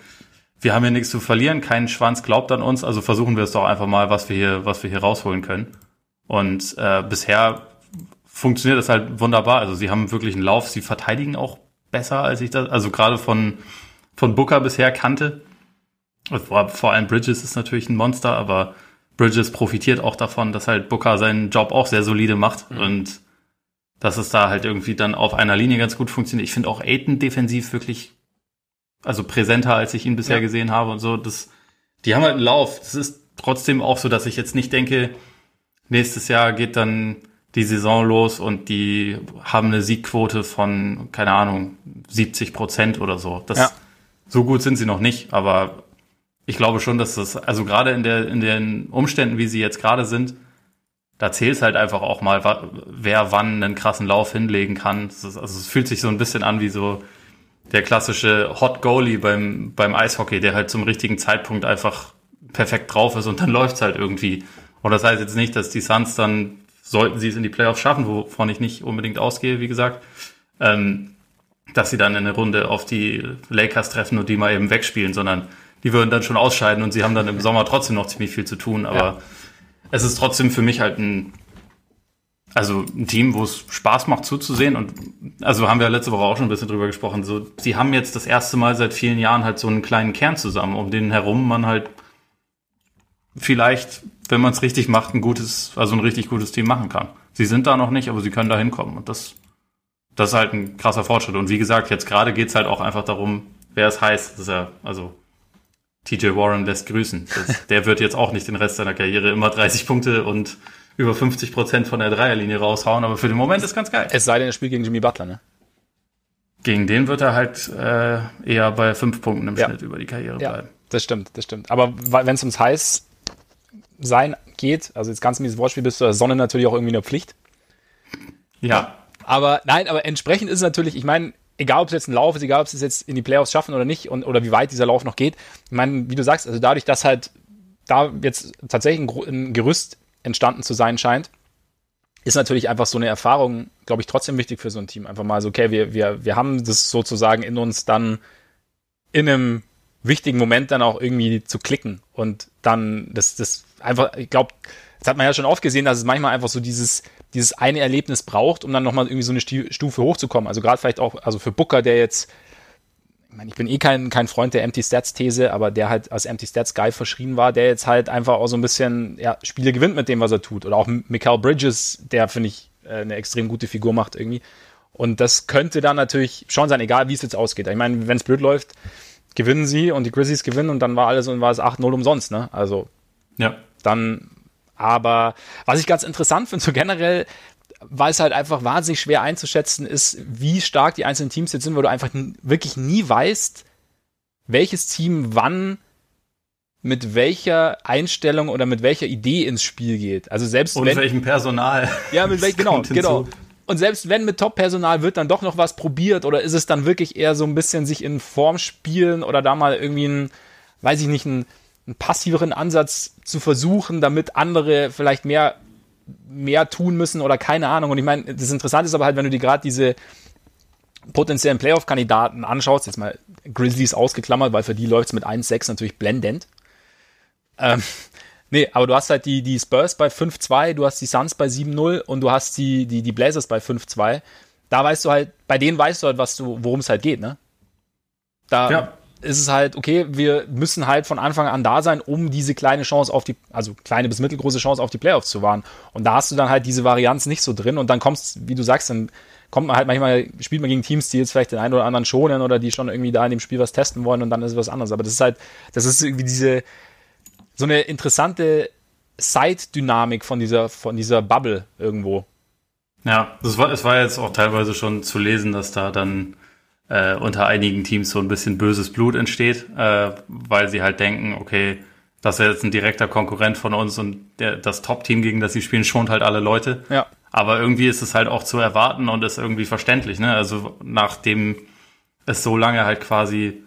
wir haben hier nichts zu verlieren, kein Schwanz glaubt an uns, also versuchen wir es doch einfach mal, was wir hier, was wir hier rausholen können. Und äh, bisher funktioniert das halt wunderbar. Also sie haben wirklich einen Lauf, sie verteidigen auch besser, als ich das, also gerade von, von Booker bisher kannte. Vor, vor allem Bridges ist natürlich ein Monster, aber Bridges profitiert auch davon, dass halt Booker seinen Job auch sehr solide macht mhm. und dass es da halt irgendwie dann auf einer Linie ganz gut funktioniert. Ich finde auch Aiden defensiv wirklich, also präsenter, als ich ihn bisher ja. gesehen habe und so. Das, die haben halt einen Lauf. Das ist trotzdem auch so, dass ich jetzt nicht denke, nächstes Jahr geht dann die Saison los und die haben eine Siegquote von, keine Ahnung, 70 Prozent oder so. Das, ja. So gut sind sie noch nicht, aber ich glaube schon, dass das, also gerade in, der, in den Umständen, wie sie jetzt gerade sind, da zählt es halt einfach auch mal, wer wann einen krassen Lauf hinlegen kann. Ist, also es fühlt sich so ein bisschen an wie so der klassische Hot Goalie beim, beim Eishockey, der halt zum richtigen Zeitpunkt einfach perfekt drauf ist und dann läuft's halt irgendwie. Und das heißt jetzt nicht, dass die Suns dann sollten sie es in die Playoffs schaffen, wovon ich nicht unbedingt ausgehe, wie gesagt, ähm, dass sie dann in eine Runde auf die Lakers treffen und die mal eben wegspielen, sondern die würden dann schon ausscheiden und sie haben dann im Sommer trotzdem noch ziemlich viel zu tun. Aber ja. es ist trotzdem für mich halt ein, also ein Team, wo es Spaß macht zuzusehen. Und also haben wir letzte Woche auch schon ein bisschen drüber gesprochen. So, sie haben jetzt das erste Mal seit vielen Jahren halt so einen kleinen Kern zusammen, um den herum man halt vielleicht wenn man es richtig macht, ein gutes, also ein richtig gutes Team machen kann. Sie sind da noch nicht, aber sie können da hinkommen. Und das, das ist halt ein krasser Fortschritt. Und wie gesagt, jetzt gerade geht's halt auch einfach darum, wer es heißt. Das ist ja, also TJ Warren lässt grüßen. Das, der wird jetzt auch nicht den Rest seiner Karriere immer 30 Punkte und über 50 Prozent von der Dreierlinie raushauen, aber für den Moment ist ganz geil. Es sei denn, er spielt gegen Jimmy Butler, ne? Gegen den wird er halt äh, eher bei fünf Punkten im ja. Schnitt über die Karriere ja, bleiben. Das stimmt, das stimmt. Aber wenn es ums heiß sein geht. Also jetzt ganz mieses Wortspiel bist du der Sonne natürlich auch irgendwie eine Pflicht. Ja. Aber nein, aber entsprechend ist es natürlich, ich meine, egal ob es jetzt ein Lauf ist, egal ob es jetzt in die Playoffs schaffen oder nicht und oder wie weit dieser Lauf noch geht. Ich meine, wie du sagst, also dadurch, dass halt da jetzt tatsächlich ein, ein Gerüst entstanden zu sein scheint, ist natürlich einfach so eine Erfahrung, glaube ich, trotzdem wichtig für so ein Team. Einfach mal so, okay, wir, wir, wir haben das sozusagen in uns dann in einem wichtigen Moment dann auch irgendwie zu klicken und dann das, das einfach, ich glaube, das hat man ja schon oft gesehen, dass es manchmal einfach so dieses, dieses eine Erlebnis braucht, um dann nochmal irgendwie so eine Stufe hochzukommen. Also gerade vielleicht auch, also für Booker, der jetzt, ich meine, ich bin eh kein, kein Freund der Empty Stats These, aber der halt als Empty Stats Guy verschrien war, der jetzt halt einfach auch so ein bisschen, ja, Spiele gewinnt mit dem, was er tut. Oder auch Michael Bridges, der, finde ich, äh, eine extrem gute Figur macht irgendwie. Und das könnte dann natürlich schon sein, egal wie es jetzt ausgeht. Ich meine, wenn es blöd läuft, gewinnen sie und die Grizzlies gewinnen und dann war alles und war es 8-0 umsonst, ne? Also ja. dann, aber was ich ganz interessant finde, so generell, weil es halt einfach wahnsinnig schwer einzuschätzen ist, wie stark die einzelnen Teams jetzt sind, weil du einfach wirklich nie weißt, welches Team wann mit welcher Einstellung oder mit welcher Idee ins Spiel geht. Also selbst und wenn, welchem Personal. Ja, mit welchem genau, genau. Und selbst wenn mit Top-Personal wird dann doch noch was probiert oder ist es dann wirklich eher so ein bisschen sich in Form spielen oder da mal irgendwie ein, weiß ich nicht, einen, einen passiveren Ansatz zu versuchen, damit andere vielleicht mehr mehr tun müssen oder keine Ahnung. Und ich meine, das Interessante ist aber halt, wenn du dir gerade diese potenziellen Playoff-Kandidaten anschaust, jetzt mal Grizzlies ausgeklammert, weil für die läuft es mit 1-6 natürlich blendend. Ähm, nee, aber du hast halt die, die Spurs bei 5-2, du hast die Suns bei 7-0 und du hast die, die, die Blazers bei 5-2. Da weißt du halt, bei denen weißt du halt, was du, worum es halt geht, ne? Da ja. Ist es halt, okay, wir müssen halt von Anfang an da sein, um diese kleine Chance auf die, also kleine bis mittelgroße Chance auf die Playoffs zu wahren. Und da hast du dann halt diese Varianz nicht so drin und dann kommst, wie du sagst, dann kommt man halt manchmal, spielt man gegen Teams, die jetzt vielleicht den einen oder anderen schonen oder die schon irgendwie da in dem Spiel was testen wollen und dann ist es was anderes. Aber das ist halt, das ist irgendwie diese, so eine interessante Side-Dynamik von dieser, von dieser Bubble irgendwo. Ja, es war, es war jetzt auch teilweise schon zu lesen, dass da dann äh, unter einigen Teams so ein bisschen böses Blut entsteht, äh, weil sie halt denken, okay, das ist jetzt ein direkter Konkurrent von uns und der, das Top-Team, gegen das sie spielen, schont halt alle Leute. Ja. Aber irgendwie ist es halt auch zu erwarten und ist irgendwie verständlich, ne? Also nachdem es so lange halt quasi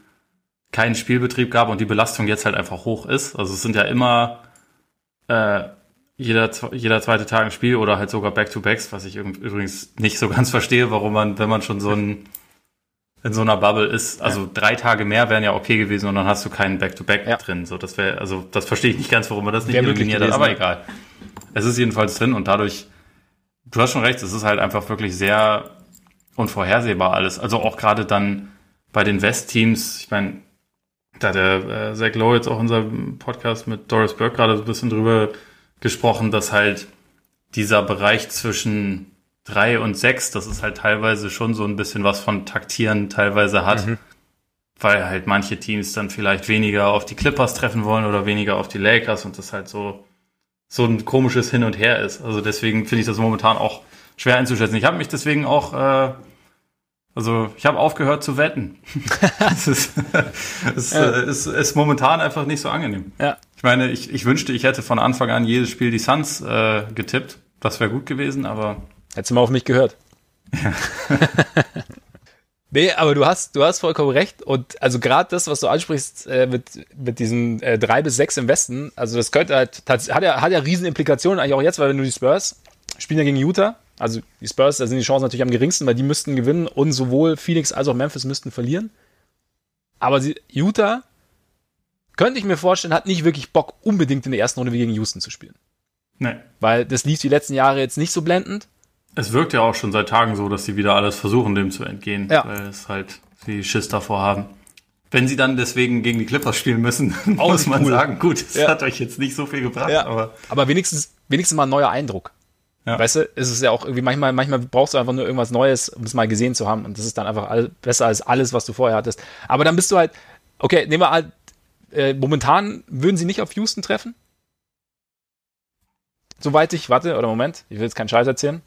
keinen Spielbetrieb gab und die Belastung jetzt halt einfach hoch ist. Also es sind ja immer äh, jeder, jeder zweite Tag ein Spiel oder halt sogar Back-to-Backs, was ich übrigens nicht so ganz verstehe, warum man, wenn man schon so ein in so einer Bubble ist, also ja. drei Tage mehr wären ja okay gewesen und dann hast du keinen Back-to-Back -Back ja. drin. So, das wäre, also das verstehe ich nicht ganz, warum man das nicht eliminiert hat, aber egal. Es ist jedenfalls drin und dadurch, du hast schon recht, es ist halt einfach wirklich sehr unvorhersehbar alles. Also auch gerade dann bei den West-Teams, ich meine, da hat der äh, Zach Lowe jetzt auch unser Podcast mit Doris Burke gerade so ein bisschen drüber gesprochen, dass halt dieser Bereich zwischen drei und sechs, das ist halt teilweise schon so ein bisschen was von Taktieren teilweise hat, mhm. weil halt manche Teams dann vielleicht weniger auf die Clippers treffen wollen oder weniger auf die Lakers und das halt so so ein komisches Hin und Her ist. Also deswegen finde ich das momentan auch schwer einzuschätzen. Ich habe mich deswegen auch äh, also ich habe aufgehört zu wetten. Es ist, es ja. ist, ist, momentan einfach nicht so angenehm. Ja. Ich meine, ich, ich wünschte, ich hätte von Anfang an jedes Spiel die Suns äh, getippt. Das wäre gut gewesen, aber. Hättest du mal auf mich gehört. Ja. nee, aber du hast, du hast vollkommen recht. Und also gerade das, was du ansprichst äh, mit, mit diesen äh, drei bis sechs im Westen, also das könnte halt, hat ja, hat ja riesen Implikationen eigentlich auch jetzt, weil wenn du die Spurs spielen ja gegen Utah also die Spurs, da sind die Chancen natürlich am geringsten, weil die müssten gewinnen und sowohl Phoenix als auch Memphis müssten verlieren. Aber sie, Utah, könnte ich mir vorstellen, hat nicht wirklich Bock, unbedingt in der ersten Runde wie gegen Houston zu spielen. Nee. Weil das lief die letzten Jahre jetzt nicht so blendend. Es wirkt ja auch schon seit Tagen so, dass sie wieder alles versuchen, dem zu entgehen. Ja. Weil es halt sie Schiss davor haben. Wenn sie dann deswegen gegen die Clippers spielen müssen, muss man cool. sagen, gut, es ja. hat euch jetzt nicht so viel gebracht. Ja. Aber, aber wenigstens, wenigstens mal ein neuer Eindruck. Ja. Weißt du, ist es ja auch irgendwie manchmal, manchmal brauchst du einfach nur irgendwas Neues, um es mal gesehen zu haben. Und das ist dann einfach all, besser als alles, was du vorher hattest. Aber dann bist du halt, okay, nehmen wir halt, äh, momentan würden sie nicht auf Houston treffen. Soweit ich, warte, oder Moment, ich will jetzt keinen Scheiß erzählen.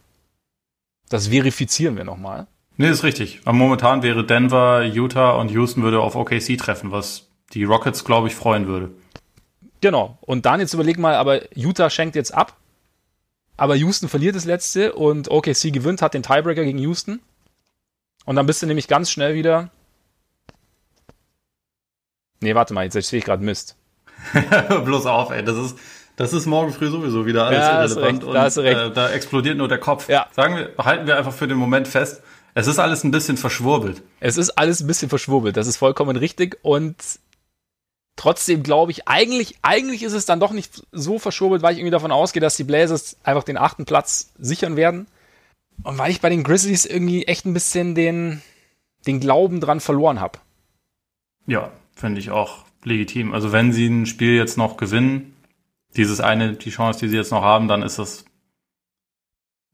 Das verifizieren wir nochmal. Nee, ist richtig. Aber momentan wäre Denver, Utah und Houston würde auf OKC treffen, was die Rockets, glaube ich, freuen würde. Genau. Und dann jetzt überleg mal, aber Utah schenkt jetzt ab aber Houston verliert das letzte und OKC gewinnt, hat den Tiebreaker gegen Houston. Und dann bist du nämlich ganz schnell wieder. Nee, warte mal, jetzt sehe ich gerade Mist. Bloß auf, ey, das ist, das ist morgen früh sowieso wieder alles ja, irrelevant recht, da und äh, da explodiert nur der Kopf. Ja. Sagen wir, halten wir einfach für den Moment fest, es ist alles ein bisschen verschwurbelt. Es ist alles ein bisschen verschwurbelt, das ist vollkommen richtig und Trotzdem glaube ich, eigentlich, eigentlich ist es dann doch nicht so verschurbelt, weil ich irgendwie davon ausgehe, dass die Blazers einfach den achten Platz sichern werden. Und weil ich bei den Grizzlies irgendwie echt ein bisschen den, den Glauben dran verloren habe. Ja, finde ich auch legitim. Also wenn sie ein Spiel jetzt noch gewinnen, dieses eine, die Chance, die sie jetzt noch haben, dann ist das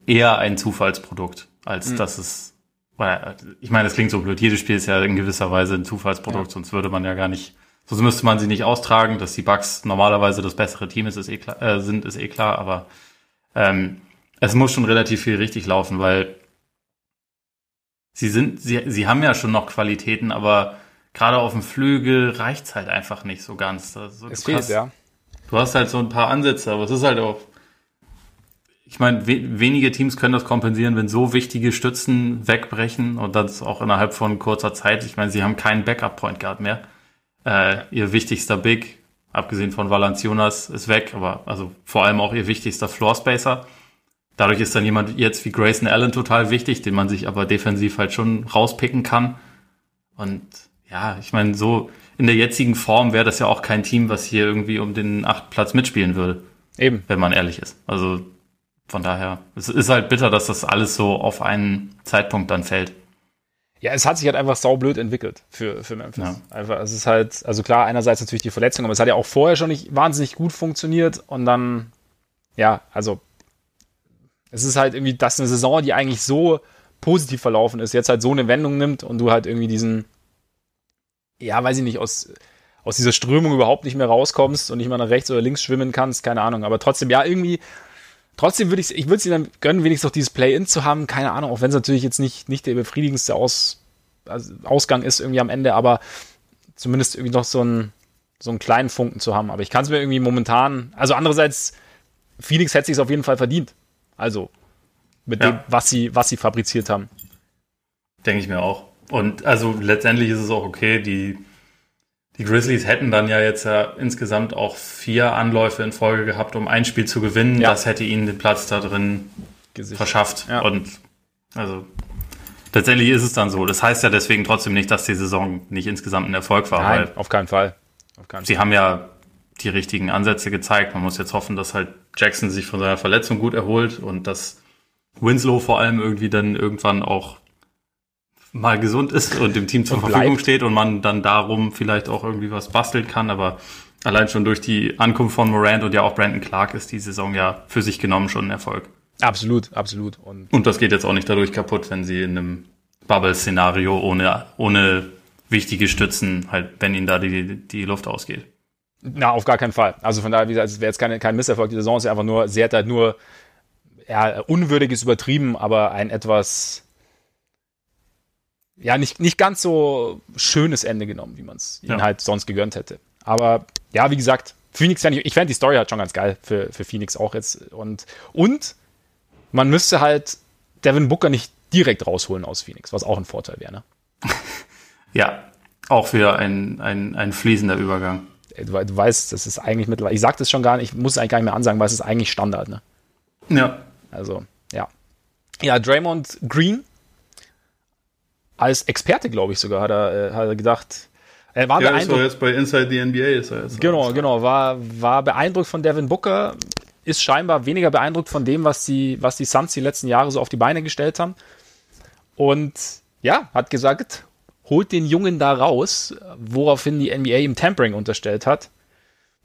eher ein Zufallsprodukt, als mhm. dass es ich meine, das klingt so blöd. Jedes Spiel ist ja in gewisser Weise ein Zufallsprodukt, ja. sonst würde man ja gar nicht, sonst müsste man sie nicht austragen. Dass die Bucks normalerweise das bessere Team ist, ist eh klar, äh, sind, ist eh klar, aber ähm, es muss schon relativ viel richtig laufen, weil sie sind, sie, sie haben ja schon noch Qualitäten, aber gerade auf dem Flügel reicht's halt einfach nicht so ganz. Also, es fehlt, hast, ja. Du hast halt so ein paar Ansätze, aber es ist halt auch, ich meine, we wenige Teams können das kompensieren, wenn so wichtige Stützen wegbrechen und das auch innerhalb von kurzer Zeit. Ich meine, sie haben keinen Backup-Point Guard mehr. Äh, ihr wichtigster Big, abgesehen von Valanciunas, ist weg, aber also vor allem auch ihr wichtigster Floor Spacer. Dadurch ist dann jemand jetzt wie Grayson Allen total wichtig, den man sich aber defensiv halt schon rauspicken kann. Und ja, ich meine, so in der jetzigen Form wäre das ja auch kein Team, was hier irgendwie um den acht Platz mitspielen würde. Eben. Wenn man ehrlich ist. Also von daher, es ist halt bitter, dass das alles so auf einen Zeitpunkt dann fällt. Ja, es hat sich halt einfach saublöd entwickelt für, für Memphis. Ja. Einfach, es ist halt, also klar, einerseits natürlich die Verletzung, aber es hat ja auch vorher schon nicht wahnsinnig gut funktioniert und dann, ja, also es ist halt irgendwie, dass eine Saison, die eigentlich so positiv verlaufen ist, jetzt halt so eine Wendung nimmt und du halt irgendwie diesen, ja, weiß ich nicht, aus, aus dieser Strömung überhaupt nicht mehr rauskommst und nicht mal nach rechts oder links schwimmen kannst, keine Ahnung. Aber trotzdem, ja, irgendwie, trotzdem würde ich, ich würde es ihnen dann gönnen, wenigstens noch dieses Play-In zu haben, keine Ahnung, auch wenn es natürlich jetzt nicht, nicht der befriedigendste Aus, also Ausgang ist irgendwie am Ende, aber zumindest irgendwie noch so einen, so einen kleinen Funken zu haben. Aber ich kann es mir irgendwie momentan, also andererseits, Phoenix hätte sich auf jeden Fall verdient. Also mit ja. dem, was sie, was sie fabriziert haben. Denke ich mir auch. Und also letztendlich ist es auch okay, die, die Grizzlies hätten dann ja jetzt ja insgesamt auch vier Anläufe in Folge gehabt, um ein Spiel zu gewinnen. Ja. Das hätte ihnen den Platz da drin Gesicht. verschafft. Ja. Und also letztendlich ist es dann so. Das heißt ja deswegen trotzdem nicht, dass die Saison nicht insgesamt ein Erfolg war. Nein, auf keinen Fall. Auf keinen sie Fall. haben ja die richtigen Ansätze gezeigt. Man muss jetzt hoffen, dass halt Jackson sich von seiner Verletzung gut erholt und dass Winslow vor allem irgendwie dann irgendwann auch mal gesund ist und dem Team zur Verfügung steht und man dann darum vielleicht auch irgendwie was basteln kann. Aber allein schon durch die Ankunft von Morant und ja auch Brandon Clark ist die Saison ja für sich genommen schon ein Erfolg. Absolut, absolut. Und, und das geht jetzt auch nicht dadurch kaputt, wenn sie in einem Bubble-Szenario ohne, ohne wichtige Stützen halt, wenn ihnen da die, die Luft ausgeht. Na, auf gar keinen Fall. Also von daher, wie gesagt, es wäre jetzt keine, kein Misserfolg. Die Saison ist ja einfach nur, sie hat halt nur, ja, unwürdiges übertrieben, aber ein etwas, ja, nicht, nicht ganz so schönes Ende genommen, wie man es ja. ihnen halt sonst gegönnt hätte. Aber ja, wie gesagt, Phoenix, ich fände die Story halt schon ganz geil für, für Phoenix auch jetzt. Und, und man müsste halt Devin Booker nicht direkt rausholen aus Phoenix, was auch ein Vorteil wäre, ne? ja, auch für ein, ein, ein fließender Übergang du, du weißt, das ist eigentlich mittlerweile, ich sag das schon gar nicht, ich muss es eigentlich gar nicht mehr ansagen, weil es ist eigentlich Standard, ne? Ja. Also, ja. Ja, Draymond Green als Experte, glaube ich sogar, hat er, äh, hat er gedacht. Er war ja, beeindruckt. jetzt bei Inside the NBA ist er jetzt. Genau, genau, war, war beeindruckt von Devin Booker, ist scheinbar weniger beeindruckt von dem, was die, was die Suns die letzten Jahre so auf die Beine gestellt haben. Und ja, hat gesagt, holt den Jungen da raus, woraufhin die NBA ihm Tampering unterstellt hat.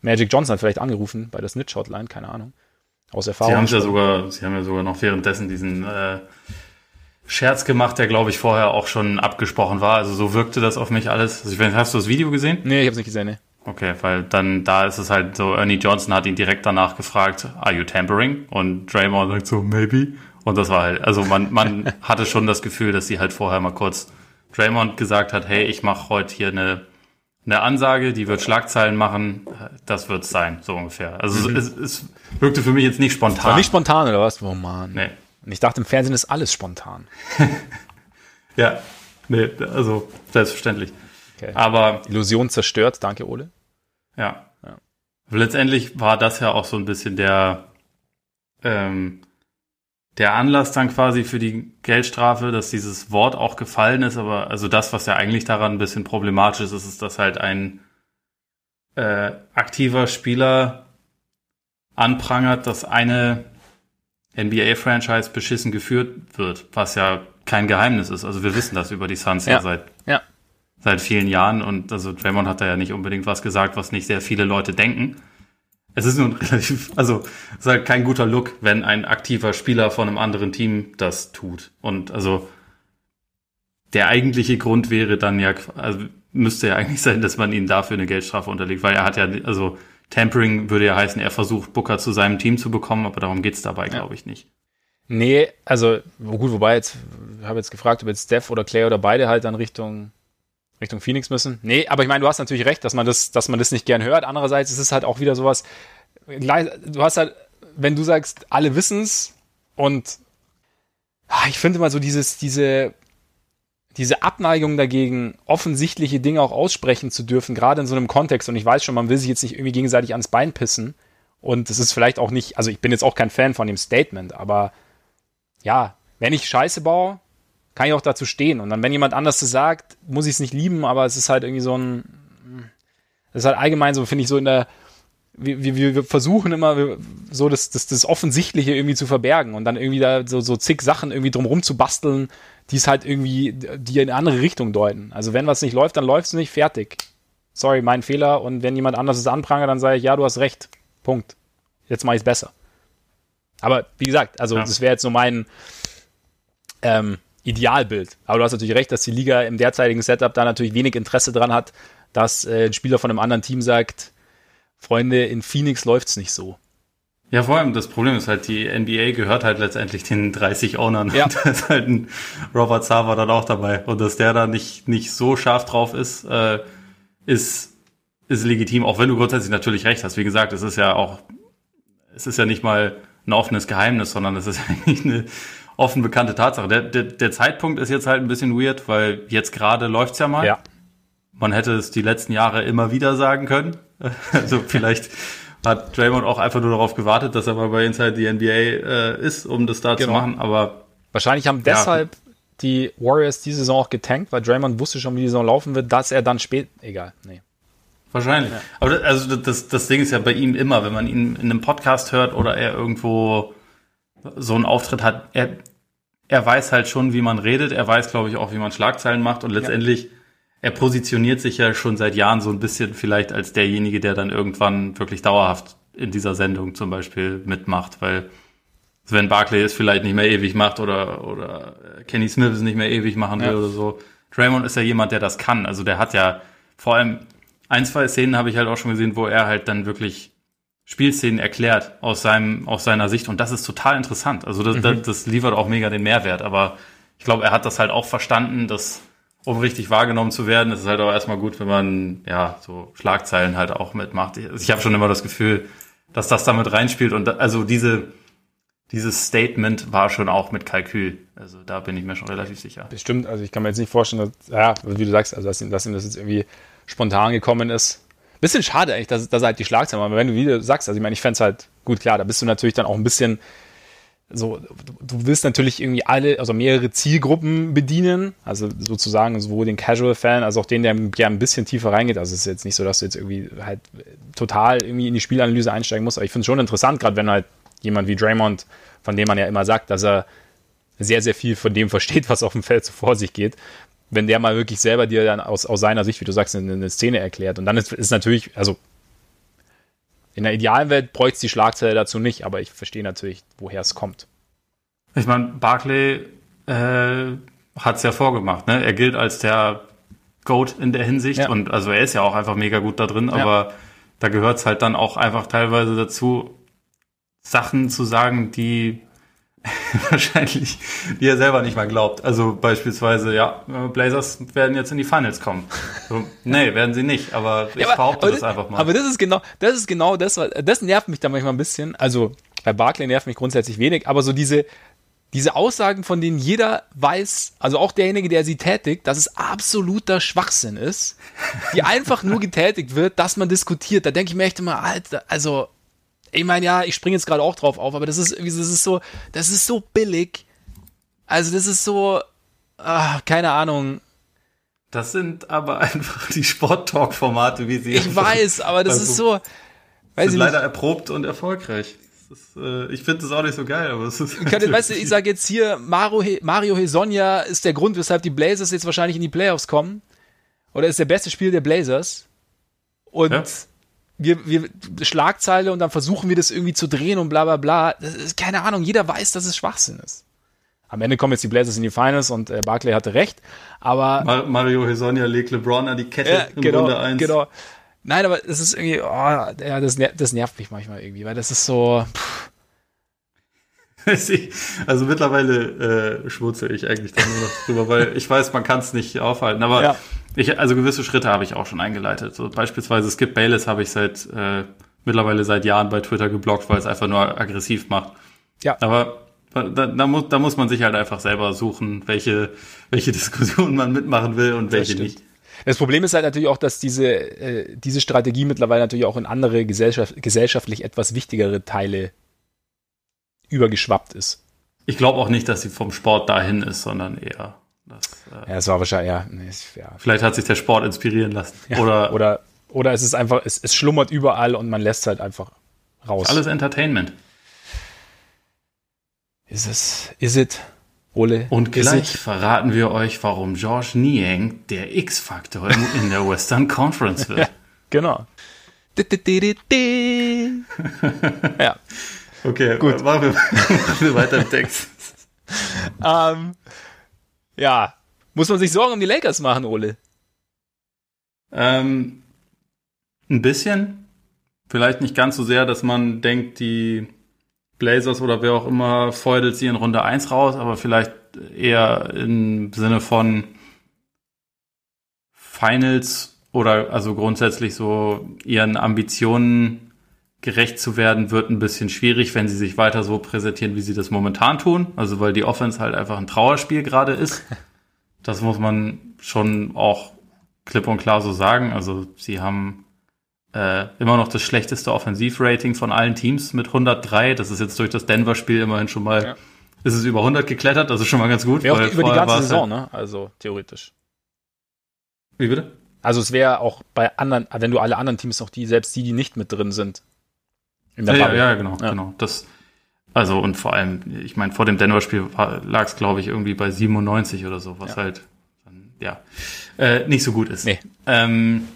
Magic Johnson hat vielleicht angerufen bei der Snitch Hotline, keine Ahnung. Aus Erfahrung. Sie haben ja sogar, sie haben ja sogar noch währenddessen diesen äh, Scherz gemacht, der glaube ich vorher auch schon abgesprochen war. Also so wirkte das auf mich alles. Also ich weiß, hast du das Video gesehen? Nee, ich habe es nicht gesehen, nee. Okay, weil dann da ist es halt so, Ernie Johnson hat ihn direkt danach gefragt, are you tampering? Und Draymond sagt so, maybe. Und das war halt, also man, man hatte schon das Gefühl, dass sie halt vorher mal kurz Draymond gesagt hat, hey, ich mache heute hier eine, eine Ansage, die wird Schlagzeilen machen, das wird's sein, so ungefähr. Also mhm. es, es wirkte für mich jetzt nicht spontan. War nicht spontan, oder was? Oh Mann. Nee. Und ich dachte, im Fernsehen ist alles spontan. ja, nee, also selbstverständlich. Okay. Aber Illusion zerstört, danke Ole. Ja. ja. Letztendlich war das ja auch so ein bisschen der ähm, der Anlass dann quasi für die Geldstrafe, dass dieses Wort auch gefallen ist, aber also das, was ja eigentlich daran ein bisschen problematisch ist, ist, dass halt ein äh, aktiver Spieler anprangert, dass eine NBA-Franchise beschissen geführt wird, was ja kein Geheimnis ist. Also wir wissen das über die Suns ja, ja seit ja. seit vielen Jahren und also Draymond hat da ja nicht unbedingt was gesagt, was nicht sehr viele Leute denken es ist nun relativ, also es ist halt kein guter Look, wenn ein aktiver Spieler von einem anderen Team das tut. Und also der eigentliche Grund wäre dann ja, also müsste ja eigentlich sein, dass man ihn dafür eine Geldstrafe unterlegt, weil er hat ja, also Tampering würde ja heißen, er versucht, Booker zu seinem Team zu bekommen, aber darum geht's dabei, ja. glaube ich, nicht. Nee, also gut, wobei jetzt, ich habe jetzt gefragt, ob jetzt Steph oder Clay oder beide halt dann Richtung Richtung Phoenix müssen. Nee, aber ich meine, du hast natürlich recht, dass man das, dass man das nicht gern hört. Andererseits ist es halt auch wieder sowas, du hast halt, wenn du sagst, alle wissen's und ah, ich finde mal so dieses, diese, diese Abneigung dagegen, offensichtliche Dinge auch aussprechen zu dürfen, gerade in so einem Kontext. Und ich weiß schon, man will sich jetzt nicht irgendwie gegenseitig ans Bein pissen. Und es ist vielleicht auch nicht, also ich bin jetzt auch kein Fan von dem Statement, aber ja, wenn ich Scheiße baue, kann ich auch dazu stehen. Und dann, wenn jemand anders das sagt, muss ich es nicht lieben, aber es ist halt irgendwie so ein, das ist halt allgemein so, finde ich, so in der, wir, wir, wir versuchen immer so das, das, das Offensichtliche irgendwie zu verbergen und dann irgendwie da so, so zig Sachen irgendwie drumrum zu basteln, die es halt irgendwie, die in eine andere Richtung deuten. Also wenn was nicht läuft, dann läuft es nicht, fertig. Sorry, mein Fehler. Und wenn jemand anderes es anprangert, dann sage ich, ja, du hast recht. Punkt. Jetzt mache ich es besser. Aber wie gesagt, also ja. das wäre jetzt so mein ähm, Idealbild. Aber du hast natürlich recht, dass die Liga im derzeitigen Setup da natürlich wenig Interesse dran hat, dass äh, ein Spieler von einem anderen Team sagt, Freunde, in Phoenix läuft's nicht so. Ja, vor allem das Problem ist halt, die NBA gehört halt letztendlich den 30 Ownern. Ja. da ist halt ein Robert Sava dann auch dabei. Und dass der da nicht, nicht so scharf drauf ist, äh, ist, ist legitim, auch wenn du grundsätzlich natürlich recht hast. Wie gesagt, es ist ja auch, es ist ja nicht mal ein offenes Geheimnis, sondern es ist eigentlich eine offen bekannte Tatsache. Der, der, der Zeitpunkt ist jetzt halt ein bisschen weird, weil jetzt gerade läuft's ja mal. Ja. Man hätte es die letzten Jahre immer wieder sagen können. Also vielleicht hat Draymond auch einfach nur darauf gewartet, dass er mal bei Inside the NBA äh, ist, um das da genau. zu machen. Aber wahrscheinlich haben deshalb ja. die Warriors die Saison auch getankt, weil Draymond wusste schon, wie die Saison laufen wird, dass er dann spät. Egal, nee. Wahrscheinlich. Ja. Aber das, also das, das Ding ist ja bei ihm immer, wenn man ihn in einem Podcast hört oder er irgendwo so einen Auftritt hat, er, er weiß halt schon, wie man redet, er weiß, glaube ich, auch, wie man Schlagzeilen macht und letztendlich, ja. Er positioniert sich ja schon seit Jahren so ein bisschen vielleicht als derjenige, der dann irgendwann wirklich dauerhaft in dieser Sendung zum Beispiel mitmacht, weil Sven Barclay es vielleicht nicht mehr ewig macht oder, oder Kenny Smith es nicht mehr ewig machen will ja. oder so. Draymond ist ja jemand, der das kann. Also der hat ja vor allem ein, zwei Szenen habe ich halt auch schon gesehen, wo er halt dann wirklich Spielszenen erklärt aus seinem, aus seiner Sicht und das ist total interessant. Also das, mhm. das, das liefert auch mega den Mehrwert, aber ich glaube, er hat das halt auch verstanden, dass um richtig wahrgenommen zu werden, ist es halt auch erstmal gut, wenn man ja so Schlagzeilen halt auch mitmacht. Ich, also ich habe schon immer das Gefühl, dass das damit reinspielt und da, also diese dieses Statement war schon auch mit Kalkül. Also da bin ich mir schon relativ sicher. Bestimmt, also ich kann mir jetzt nicht vorstellen, dass, ja, wie du sagst, also dass dass ihm das jetzt irgendwie spontan gekommen ist. Bisschen schade eigentlich, dass, dass halt die Schlagzeilen waren. Aber wenn du wieder sagst, also ich meine, ich fände es halt gut, klar, da bist du natürlich dann auch ein bisschen so, du willst natürlich irgendwie alle, also mehrere Zielgruppen bedienen, also sozusagen sowohl den Casual-Fan als auch den, der gerne ein bisschen tiefer reingeht. Also es ist jetzt nicht so, dass du jetzt irgendwie halt total irgendwie in die Spielanalyse einsteigen musst, aber ich finde es schon interessant, gerade wenn halt jemand wie Draymond, von dem man ja immer sagt, dass er sehr, sehr viel von dem versteht, was auf dem Feld so vor sich geht, wenn der mal wirklich selber dir dann aus, aus seiner Sicht, wie du sagst, eine, eine Szene erklärt. Und dann ist, ist natürlich, also in der idealen Welt bräuchte es die Schlagzeile dazu nicht, aber ich verstehe natürlich, woher es kommt. Ich meine, Barclay äh, hat es ja vorgemacht, ne? Er gilt als der Goat in der Hinsicht ja. und also er ist ja auch einfach mega gut da drin, ja. aber da gehört es halt dann auch einfach teilweise dazu, Sachen zu sagen, die wahrscheinlich, die er selber nicht mal glaubt. Also beispielsweise, ja, Blazers werden jetzt in die Finals kommen. So, nee, werden sie nicht, aber ich ja, aber, behaupte aber das, das, einfach mal. Aber das ist genau, das ist genau das, das nervt mich da manchmal ein bisschen. Also bei Barclay nervt mich grundsätzlich wenig, aber so diese, diese Aussagen, von denen jeder weiß, also auch derjenige, der sie tätigt, dass es absoluter Schwachsinn ist, die einfach nur getätigt wird, dass man diskutiert. Da denke ich mir echt immer, Alter, also ich meine, ja, ich springe jetzt gerade auch drauf auf, aber das ist, das ist so, das ist so billig. Also das ist so, ach, keine Ahnung. Das sind aber einfach die Sport-Talk-Formate, wie sie. Ich weiß, aber das ist so. Weiß sind leider nicht. erprobt und erfolgreich. Ist, äh, ich finde das auch nicht so geil, aber es ist. Ich könnte, weißt du, ich sage jetzt hier, Mario, Mario Hesonja ist der Grund, weshalb die Blazers jetzt wahrscheinlich in die Playoffs kommen. Oder ist der beste Spiel der Blazers. Und ja wir, wir Schlagzeile und dann versuchen wir das irgendwie zu drehen und bla bla bla. Ist, keine Ahnung, jeder weiß, dass es Schwachsinn ist. am Ende kommen jetzt die Blazers in die Finals und äh, Barclay hatte recht, aber Mario Hezonja legt LeBron an die Kette ja, in genau, Runde 1. Genau. Nein, aber es ist irgendwie, oh, ja, das, das nervt mich manchmal irgendwie, weil das ist so. Pff. Also mittlerweile äh, schwurzel ich eigentlich da nur noch drüber, weil ich weiß, man kann es nicht aufhalten. Aber ja. ich, also gewisse Schritte habe ich auch schon eingeleitet. So beispielsweise Skip Bayless habe ich seit äh, mittlerweile seit Jahren bei Twitter geblockt, weil es einfach nur aggressiv macht. Ja. Aber da, da, muss, da muss man sich halt einfach selber suchen, welche, welche Diskussion man mitmachen will und welche nicht. Das Problem ist halt natürlich auch, dass diese, äh, diese Strategie mittlerweile natürlich auch in andere Gesellschaft, gesellschaftlich etwas wichtigere Teile übergeschwappt ist. Ich glaube auch nicht, dass sie vom Sport dahin ist, sondern eher. Dass, äh, ja, es war wahrscheinlich, ja, nee, ja. Vielleicht hat sich der Sport inspirieren lassen. Ja, oder, oder, oder es ist einfach, es, es schlummert überall und man lässt es halt einfach raus. Alles Entertainment. Ist es, is it? Ole. Und gleich verraten wir euch, warum George Niang der X-Faktor in der Western Conference wird. Ja, genau. ja. Okay, gut. Machen wir, machen wir weiter im Text. ähm, ja, muss man sich Sorgen um die Lakers machen, Ole? Ähm, ein bisschen. Vielleicht nicht ganz so sehr, dass man denkt, die Blazers oder wer auch immer feudelt sie in Runde 1 raus, aber vielleicht eher im Sinne von Finals oder also grundsätzlich so ihren Ambitionen gerecht zu werden, wird ein bisschen schwierig, wenn sie sich weiter so präsentieren, wie sie das momentan tun. Also weil die Offense halt einfach ein Trauerspiel gerade ist. Das muss man schon auch klipp und klar so sagen. Also sie haben äh, immer noch das schlechteste Offensivrating von allen Teams mit 103. Das ist jetzt durch das Denver-Spiel immerhin schon mal, ja. ist es über 100 geklettert, das ist schon mal ganz gut. Wäre auch über die ganze Saison, halt, ne? Also theoretisch. Wie bitte? Also es wäre auch bei anderen, wenn du alle anderen Teams noch die, selbst die, die nicht mit drin sind, in der ja, ja, genau, ja. genau. Das, also und vor allem, ich meine, vor dem Denver-Spiel lag es, glaube ich, irgendwie bei 97 oder so, was ja. halt dann, ja äh, nicht so gut ist. Nee. Ähm,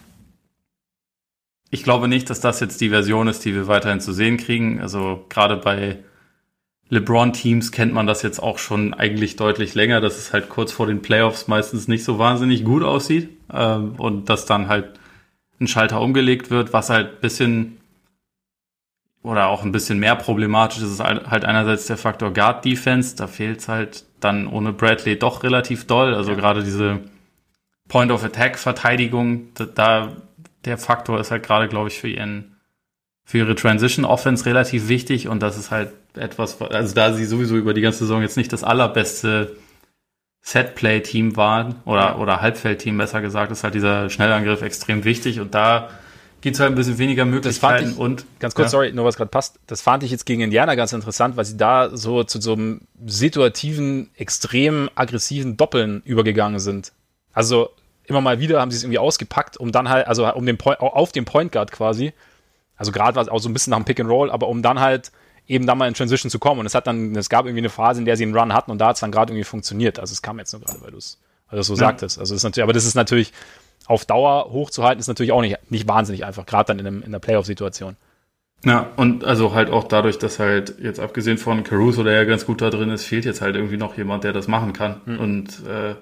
ich glaube nicht, dass das jetzt die Version ist, die wir weiterhin zu sehen kriegen. Also gerade bei LeBron-Teams kennt man das jetzt auch schon eigentlich deutlich länger, dass es halt kurz vor den Playoffs meistens nicht so wahnsinnig gut aussieht ähm, und dass dann halt ein Schalter umgelegt wird, was halt bisschen oder auch ein bisschen mehr problematisch ist, ist halt einerseits der Faktor Guard Defense. Da fehlt es halt dann ohne Bradley doch relativ doll. Also ja. gerade diese Point of Attack Verteidigung, da der Faktor ist halt gerade, glaube ich, für ihren für ihre Transition Offense relativ wichtig und das ist halt etwas, also da sie sowieso über die ganze Saison jetzt nicht das allerbeste Setplay Team waren oder oder Halbfeld Team besser gesagt, ist halt dieser Schnellangriff extrem wichtig und da gibt es halt ein bisschen weniger Möglichkeiten ich, und. Ganz kurz, ja. sorry, nur was gerade passt. Das fand ich jetzt gegen Indiana ganz interessant, weil sie da so zu so einem situativen, extrem aggressiven Doppeln übergegangen sind. Also immer mal wieder haben sie es irgendwie ausgepackt, um dann halt, also um den Point, auf dem Point Guard quasi. Also gerade war es auch so ein bisschen nach dem Pick and Roll, aber um dann halt eben da mal in Transition zu kommen. Und es hat dann, es gab irgendwie eine Phase, in der sie einen Run hatten und da hat es dann gerade irgendwie funktioniert. Also es kam jetzt nur gerade, weil du es weil so ja. sagtest. Also ist natürlich, aber das ist natürlich, auf Dauer hochzuhalten, ist natürlich auch nicht, nicht wahnsinnig einfach, gerade dann in, einem, in der Playoff-Situation. Ja, und also halt auch dadurch, dass halt jetzt abgesehen von Caruso, der ja ganz gut da drin ist, fehlt jetzt halt irgendwie noch jemand, der das machen kann. Mhm. Und äh,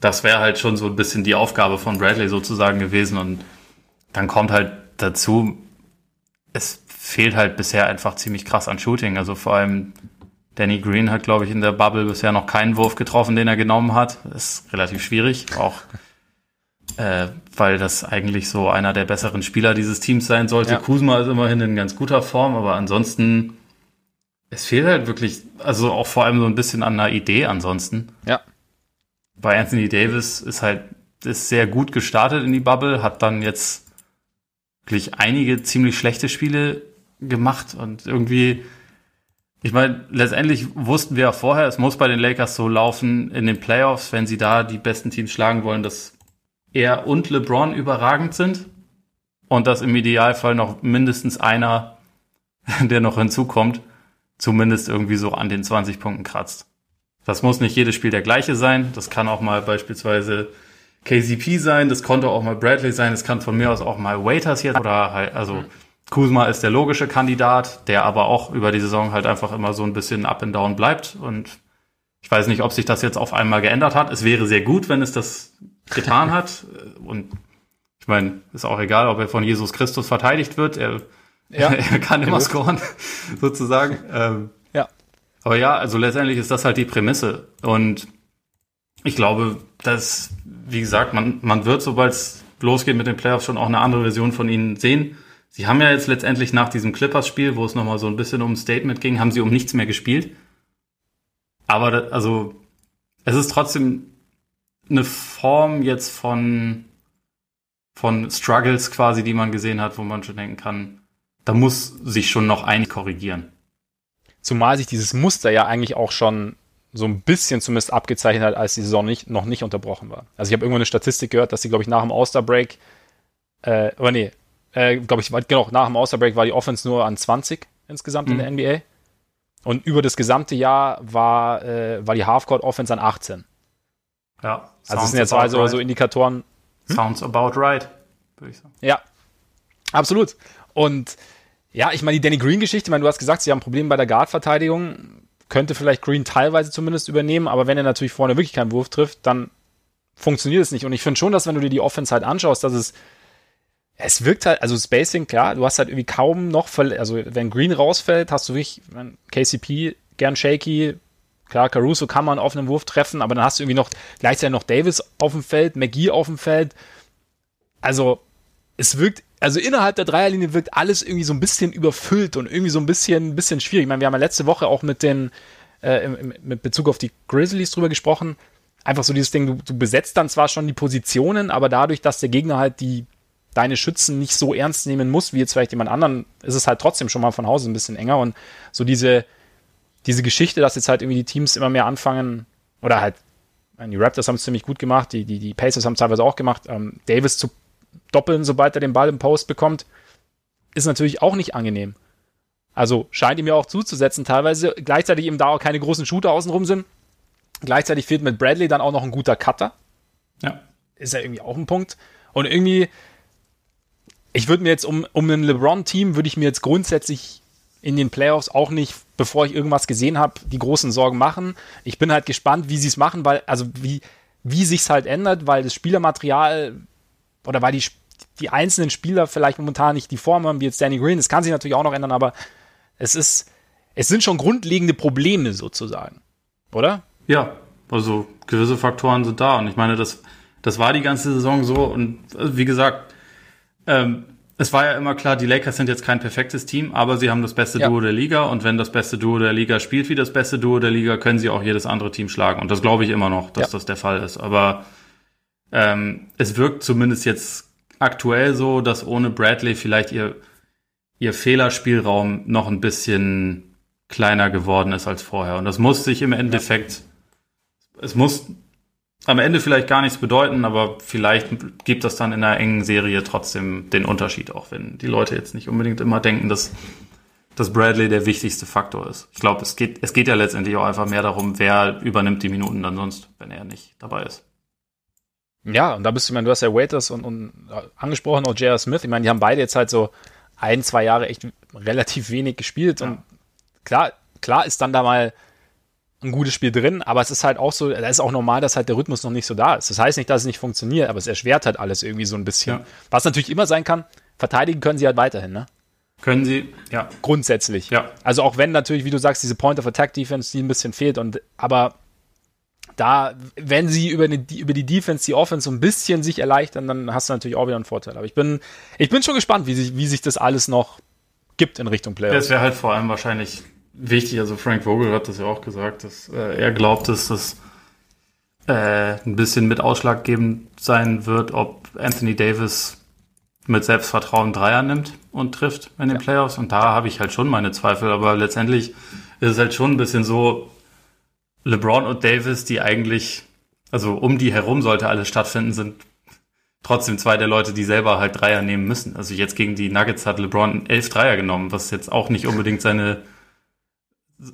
das wäre halt schon so ein bisschen die Aufgabe von Bradley sozusagen gewesen. Und dann kommt halt dazu, es fehlt halt bisher einfach ziemlich krass an Shooting. Also vor allem Danny Green hat, glaube ich, in der Bubble bisher noch keinen Wurf getroffen, den er genommen hat. Das ist relativ schwierig. Auch äh, weil das eigentlich so einer der besseren Spieler dieses Teams sein sollte. Ja. Kuzma ist immerhin in ganz guter Form, aber ansonsten, es fehlt halt wirklich, also auch vor allem so ein bisschen an einer Idee ansonsten. Ja. Bei Anthony Davis ist halt, ist sehr gut gestartet in die Bubble, hat dann jetzt wirklich einige ziemlich schlechte Spiele gemacht und irgendwie, ich meine, letztendlich wussten wir ja vorher, es muss bei den Lakers so laufen in den Playoffs, wenn sie da die besten Teams schlagen wollen, dass er und LeBron überragend sind und dass im Idealfall noch mindestens einer, der noch hinzukommt, zumindest irgendwie so an den 20 Punkten kratzt. Das muss nicht jedes Spiel der gleiche sein. Das kann auch mal beispielsweise KCP sein. Das konnte auch mal Bradley sein. Das kann von mir aus auch mal Waiters jetzt oder halt, also Kuzma ist der logische Kandidat, der aber auch über die Saison halt einfach immer so ein bisschen up and down bleibt und Ich weiß nicht, ob sich das jetzt auf einmal geändert hat. Es wäre sehr gut, wenn es das getan hat. Und ich meine, ist auch egal, ob er von Jesus Christus verteidigt wird. Er, ja. er kann immer scoren, sozusagen. Ähm, ja. Aber ja, also letztendlich ist das halt die Prämisse. Und ich glaube, dass, wie gesagt, man, man wird, sobald es losgeht mit den Playoffs, schon auch eine andere Version von ihnen sehen. Sie haben ja jetzt letztendlich nach diesem Clippers-Spiel, wo es nochmal so ein bisschen um ein Statement ging, haben sie um nichts mehr gespielt. Aber also es ist trotzdem eine Form jetzt von von Struggles quasi, die man gesehen hat, wo man schon denken kann, da muss sich schon noch einig korrigieren. Zumal sich dieses Muster ja eigentlich auch schon so ein bisschen zumindest abgezeichnet hat, als die Saison nicht, noch nicht unterbrochen war. Also ich habe irgendwo eine Statistik gehört, dass sie, glaube ich, nach dem All-Star-Break, äh, oder nee, äh, glaube ich, genau, nach dem All-Star-Break war die Offense nur an 20 insgesamt mhm. in der NBA. Und über das gesamte Jahr war, äh, war die Halfcourt-Offense an 18. Ja. Also das sind jetzt also right. so Indikatoren. Hm? Sounds about right, würde ich sagen. Ja, absolut. Und ja, ich meine, die Danny Green-Geschichte, ich meine, du hast gesagt, sie haben Probleme bei der Guard-Verteidigung. Könnte vielleicht Green teilweise zumindest übernehmen, aber wenn er natürlich vorne wirklich keinen Wurf trifft, dann funktioniert es nicht. Und ich finde schon, dass wenn du dir die Offense halt anschaust, dass es es wirkt halt, also Spacing, klar, du hast halt irgendwie kaum noch, also wenn Green rausfällt, hast du wirklich, KCP gern shaky, klar, Caruso kann man auf einen Wurf treffen, aber dann hast du irgendwie noch gleichzeitig noch Davis auf dem Feld, McGee auf dem Feld. Also, es wirkt, also innerhalb der Dreierlinie wirkt alles irgendwie so ein bisschen überfüllt und irgendwie so ein bisschen, ein bisschen schwierig. Ich meine, wir haben ja letzte Woche auch mit den, äh, mit Bezug auf die Grizzlies drüber gesprochen. Einfach so dieses Ding, du, du besetzt dann zwar schon die Positionen, aber dadurch, dass der Gegner halt die deine Schützen nicht so ernst nehmen muss, wie jetzt vielleicht jemand anderen, ist es halt trotzdem schon mal von Hause ein bisschen enger. Und so diese, diese Geschichte, dass jetzt halt irgendwie die Teams immer mehr anfangen, oder halt, die Raptors haben es ziemlich gut gemacht, die, die, die Pacers haben es teilweise auch gemacht, ähm, Davis zu doppeln, sobald er den Ball im Post bekommt, ist natürlich auch nicht angenehm. Also scheint ihm ja auch zuzusetzen, teilweise. Gleichzeitig eben da auch keine großen Shooter außenrum sind. Gleichzeitig fehlt mit Bradley dann auch noch ein guter Cutter. Ja. Ist ja irgendwie auch ein Punkt. Und irgendwie, ich würde mir jetzt um, um ein LeBron-Team, würde ich mir jetzt grundsätzlich in den Playoffs auch nicht, bevor ich irgendwas gesehen habe, die großen Sorgen machen. Ich bin halt gespannt, wie sie es machen, weil, also wie, wie sich's halt ändert, weil das Spielermaterial oder weil die, die einzelnen Spieler vielleicht momentan nicht die Form haben, wie jetzt Danny Green. Das kann sich natürlich auch noch ändern, aber es ist, es sind schon grundlegende Probleme sozusagen. Oder? Ja, also gewisse Faktoren sind da und ich meine, das, das war die ganze Saison so und also wie gesagt, ähm, es war ja immer klar, die Lakers sind jetzt kein perfektes Team, aber sie haben das beste ja. Duo der Liga und wenn das beste Duo der Liga spielt wie das beste Duo der Liga, können sie auch jedes andere Team schlagen. Und das glaube ich immer noch, dass ja. das der Fall ist. Aber ähm, es wirkt zumindest jetzt aktuell so, dass ohne Bradley vielleicht ihr, ihr Fehlerspielraum noch ein bisschen kleiner geworden ist als vorher. Und das muss sich im Endeffekt, ja. es muss am Ende vielleicht gar nichts bedeuten, aber vielleicht gibt das dann in einer engen Serie trotzdem den Unterschied, auch wenn die Leute jetzt nicht unbedingt immer denken, dass, dass Bradley der wichtigste Faktor ist. Ich glaube, es geht, es geht ja letztendlich auch einfach mehr darum, wer übernimmt die Minuten dann sonst, wenn er nicht dabei ist. Ja, und da bist du, ich meine, du hast ja Waiters und, und angesprochen, auch J.R. Smith. Ich meine, die haben beide jetzt halt so ein, zwei Jahre echt relativ wenig gespielt. Ja. Und klar, klar ist dann da mal ein gutes Spiel drin, aber es ist halt auch so, da ist auch normal, dass halt der Rhythmus noch nicht so da ist. Das heißt nicht, dass es nicht funktioniert, aber es erschwert halt alles irgendwie so ein bisschen. Ja. Was natürlich immer sein kann, verteidigen können sie halt weiterhin, ne? Können sie, ja. Grundsätzlich. Ja. Also auch wenn natürlich, wie du sagst, diese Point of Attack Defense, die ein bisschen fehlt und, aber da, wenn sie über, eine, über die Defense, die Offense so ein bisschen sich erleichtern, dann hast du natürlich auch wieder einen Vorteil. Aber ich bin, ich bin schon gespannt, wie sich, wie sich das alles noch gibt in Richtung Playoffs. Das wäre halt vor allem wahrscheinlich wichtig, also Frank Vogel hat das ja auch gesagt, dass äh, er glaubt, dass das äh, ein bisschen mit ausschlaggebend sein wird, ob Anthony Davis mit Selbstvertrauen Dreier nimmt und trifft in den ja. Playoffs. Und da habe ich halt schon meine Zweifel. Aber letztendlich ist es halt schon ein bisschen so, LeBron und Davis, die eigentlich, also um die herum sollte alles stattfinden, sind trotzdem zwei der Leute, die selber halt Dreier nehmen müssen. Also jetzt gegen die Nuggets hat LeBron elf Dreier genommen, was jetzt auch nicht unbedingt seine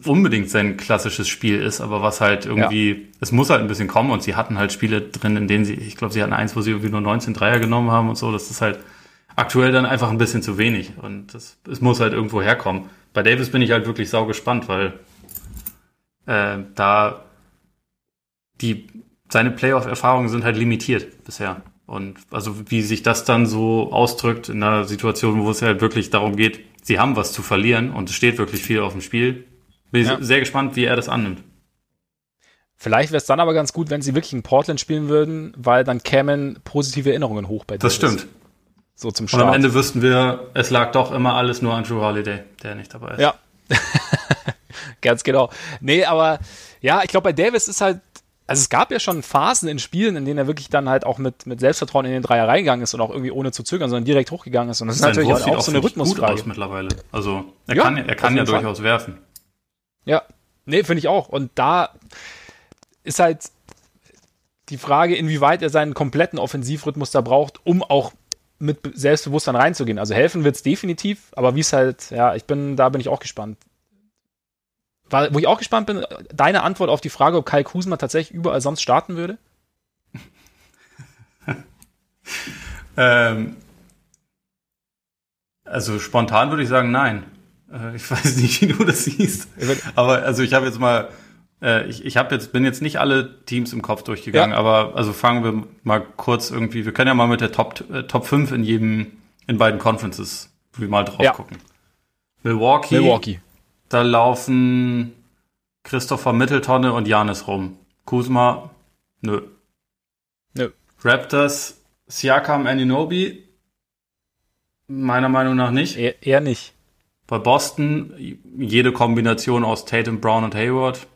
unbedingt sein klassisches Spiel ist, aber was halt irgendwie, ja. es muss halt ein bisschen kommen und sie hatten halt Spiele drin, in denen sie, ich glaube, sie hatten eins, wo sie irgendwie nur 19 Dreier genommen haben und so, das ist halt aktuell dann einfach ein bisschen zu wenig und das, es muss halt irgendwo herkommen. Bei Davis bin ich halt wirklich sau gespannt, weil äh, da die, seine Playoff-Erfahrungen sind halt limitiert bisher. Und also wie sich das dann so ausdrückt in einer Situation, wo es halt wirklich darum geht, sie haben was zu verlieren und es steht wirklich viel auf dem Spiel. Bin ich ja. sehr gespannt, wie er das annimmt. Vielleicht wäre es dann aber ganz gut, wenn sie wirklich in Portland spielen würden, weil dann kämen positive Erinnerungen hoch bei dir. Das stimmt. So zum Start. Und am Ende wüssten wir, es lag doch immer alles nur an Drew Holiday, der nicht dabei ist. Ja. ganz genau. Nee, aber ja, ich glaube, bei Davis ist halt also es gab ja schon Phasen in Spielen, in denen er wirklich dann halt auch mit, mit Selbstvertrauen in den Dreier reingegangen ist und auch irgendwie ohne zu zögern, sondern direkt hochgegangen ist. Und das ist natürlich Wurf auch, auch so eine Rhythmusfrage. Gut aus mittlerweile. Also er ja, kann, er kann ja durchaus werfen. Ja, nee, finde ich auch. Und da ist halt die Frage, inwieweit er seinen kompletten Offensivrhythmus da braucht, um auch mit Selbstbewusstsein reinzugehen. Also helfen wird es definitiv, aber wie es halt, ja, ich bin, da bin ich auch gespannt wo ich auch gespannt bin, deine Antwort auf die Frage, ob Kai Kusma tatsächlich überall sonst starten würde? ähm, also spontan würde ich sagen, nein. Äh, ich weiß nicht, wie du das siehst. Aber also ich habe jetzt mal, äh, ich, ich habe jetzt, bin jetzt nicht alle Teams im Kopf durchgegangen, ja. aber also fangen wir mal kurz irgendwie, wir können ja mal mit der Top, äh, Top 5 in jedem, in beiden Conferences mal drauf ja. gucken. Milwaukee, Milwaukee. Da laufen Christopher Mitteltonne und Janis rum. Kuzma, nö. Nö. Raptors, Siakam, Aninobi, meiner Meinung nach nicht. Eher, eher nicht. Bei Boston jede Kombination aus Tatum, Brown und Hayward.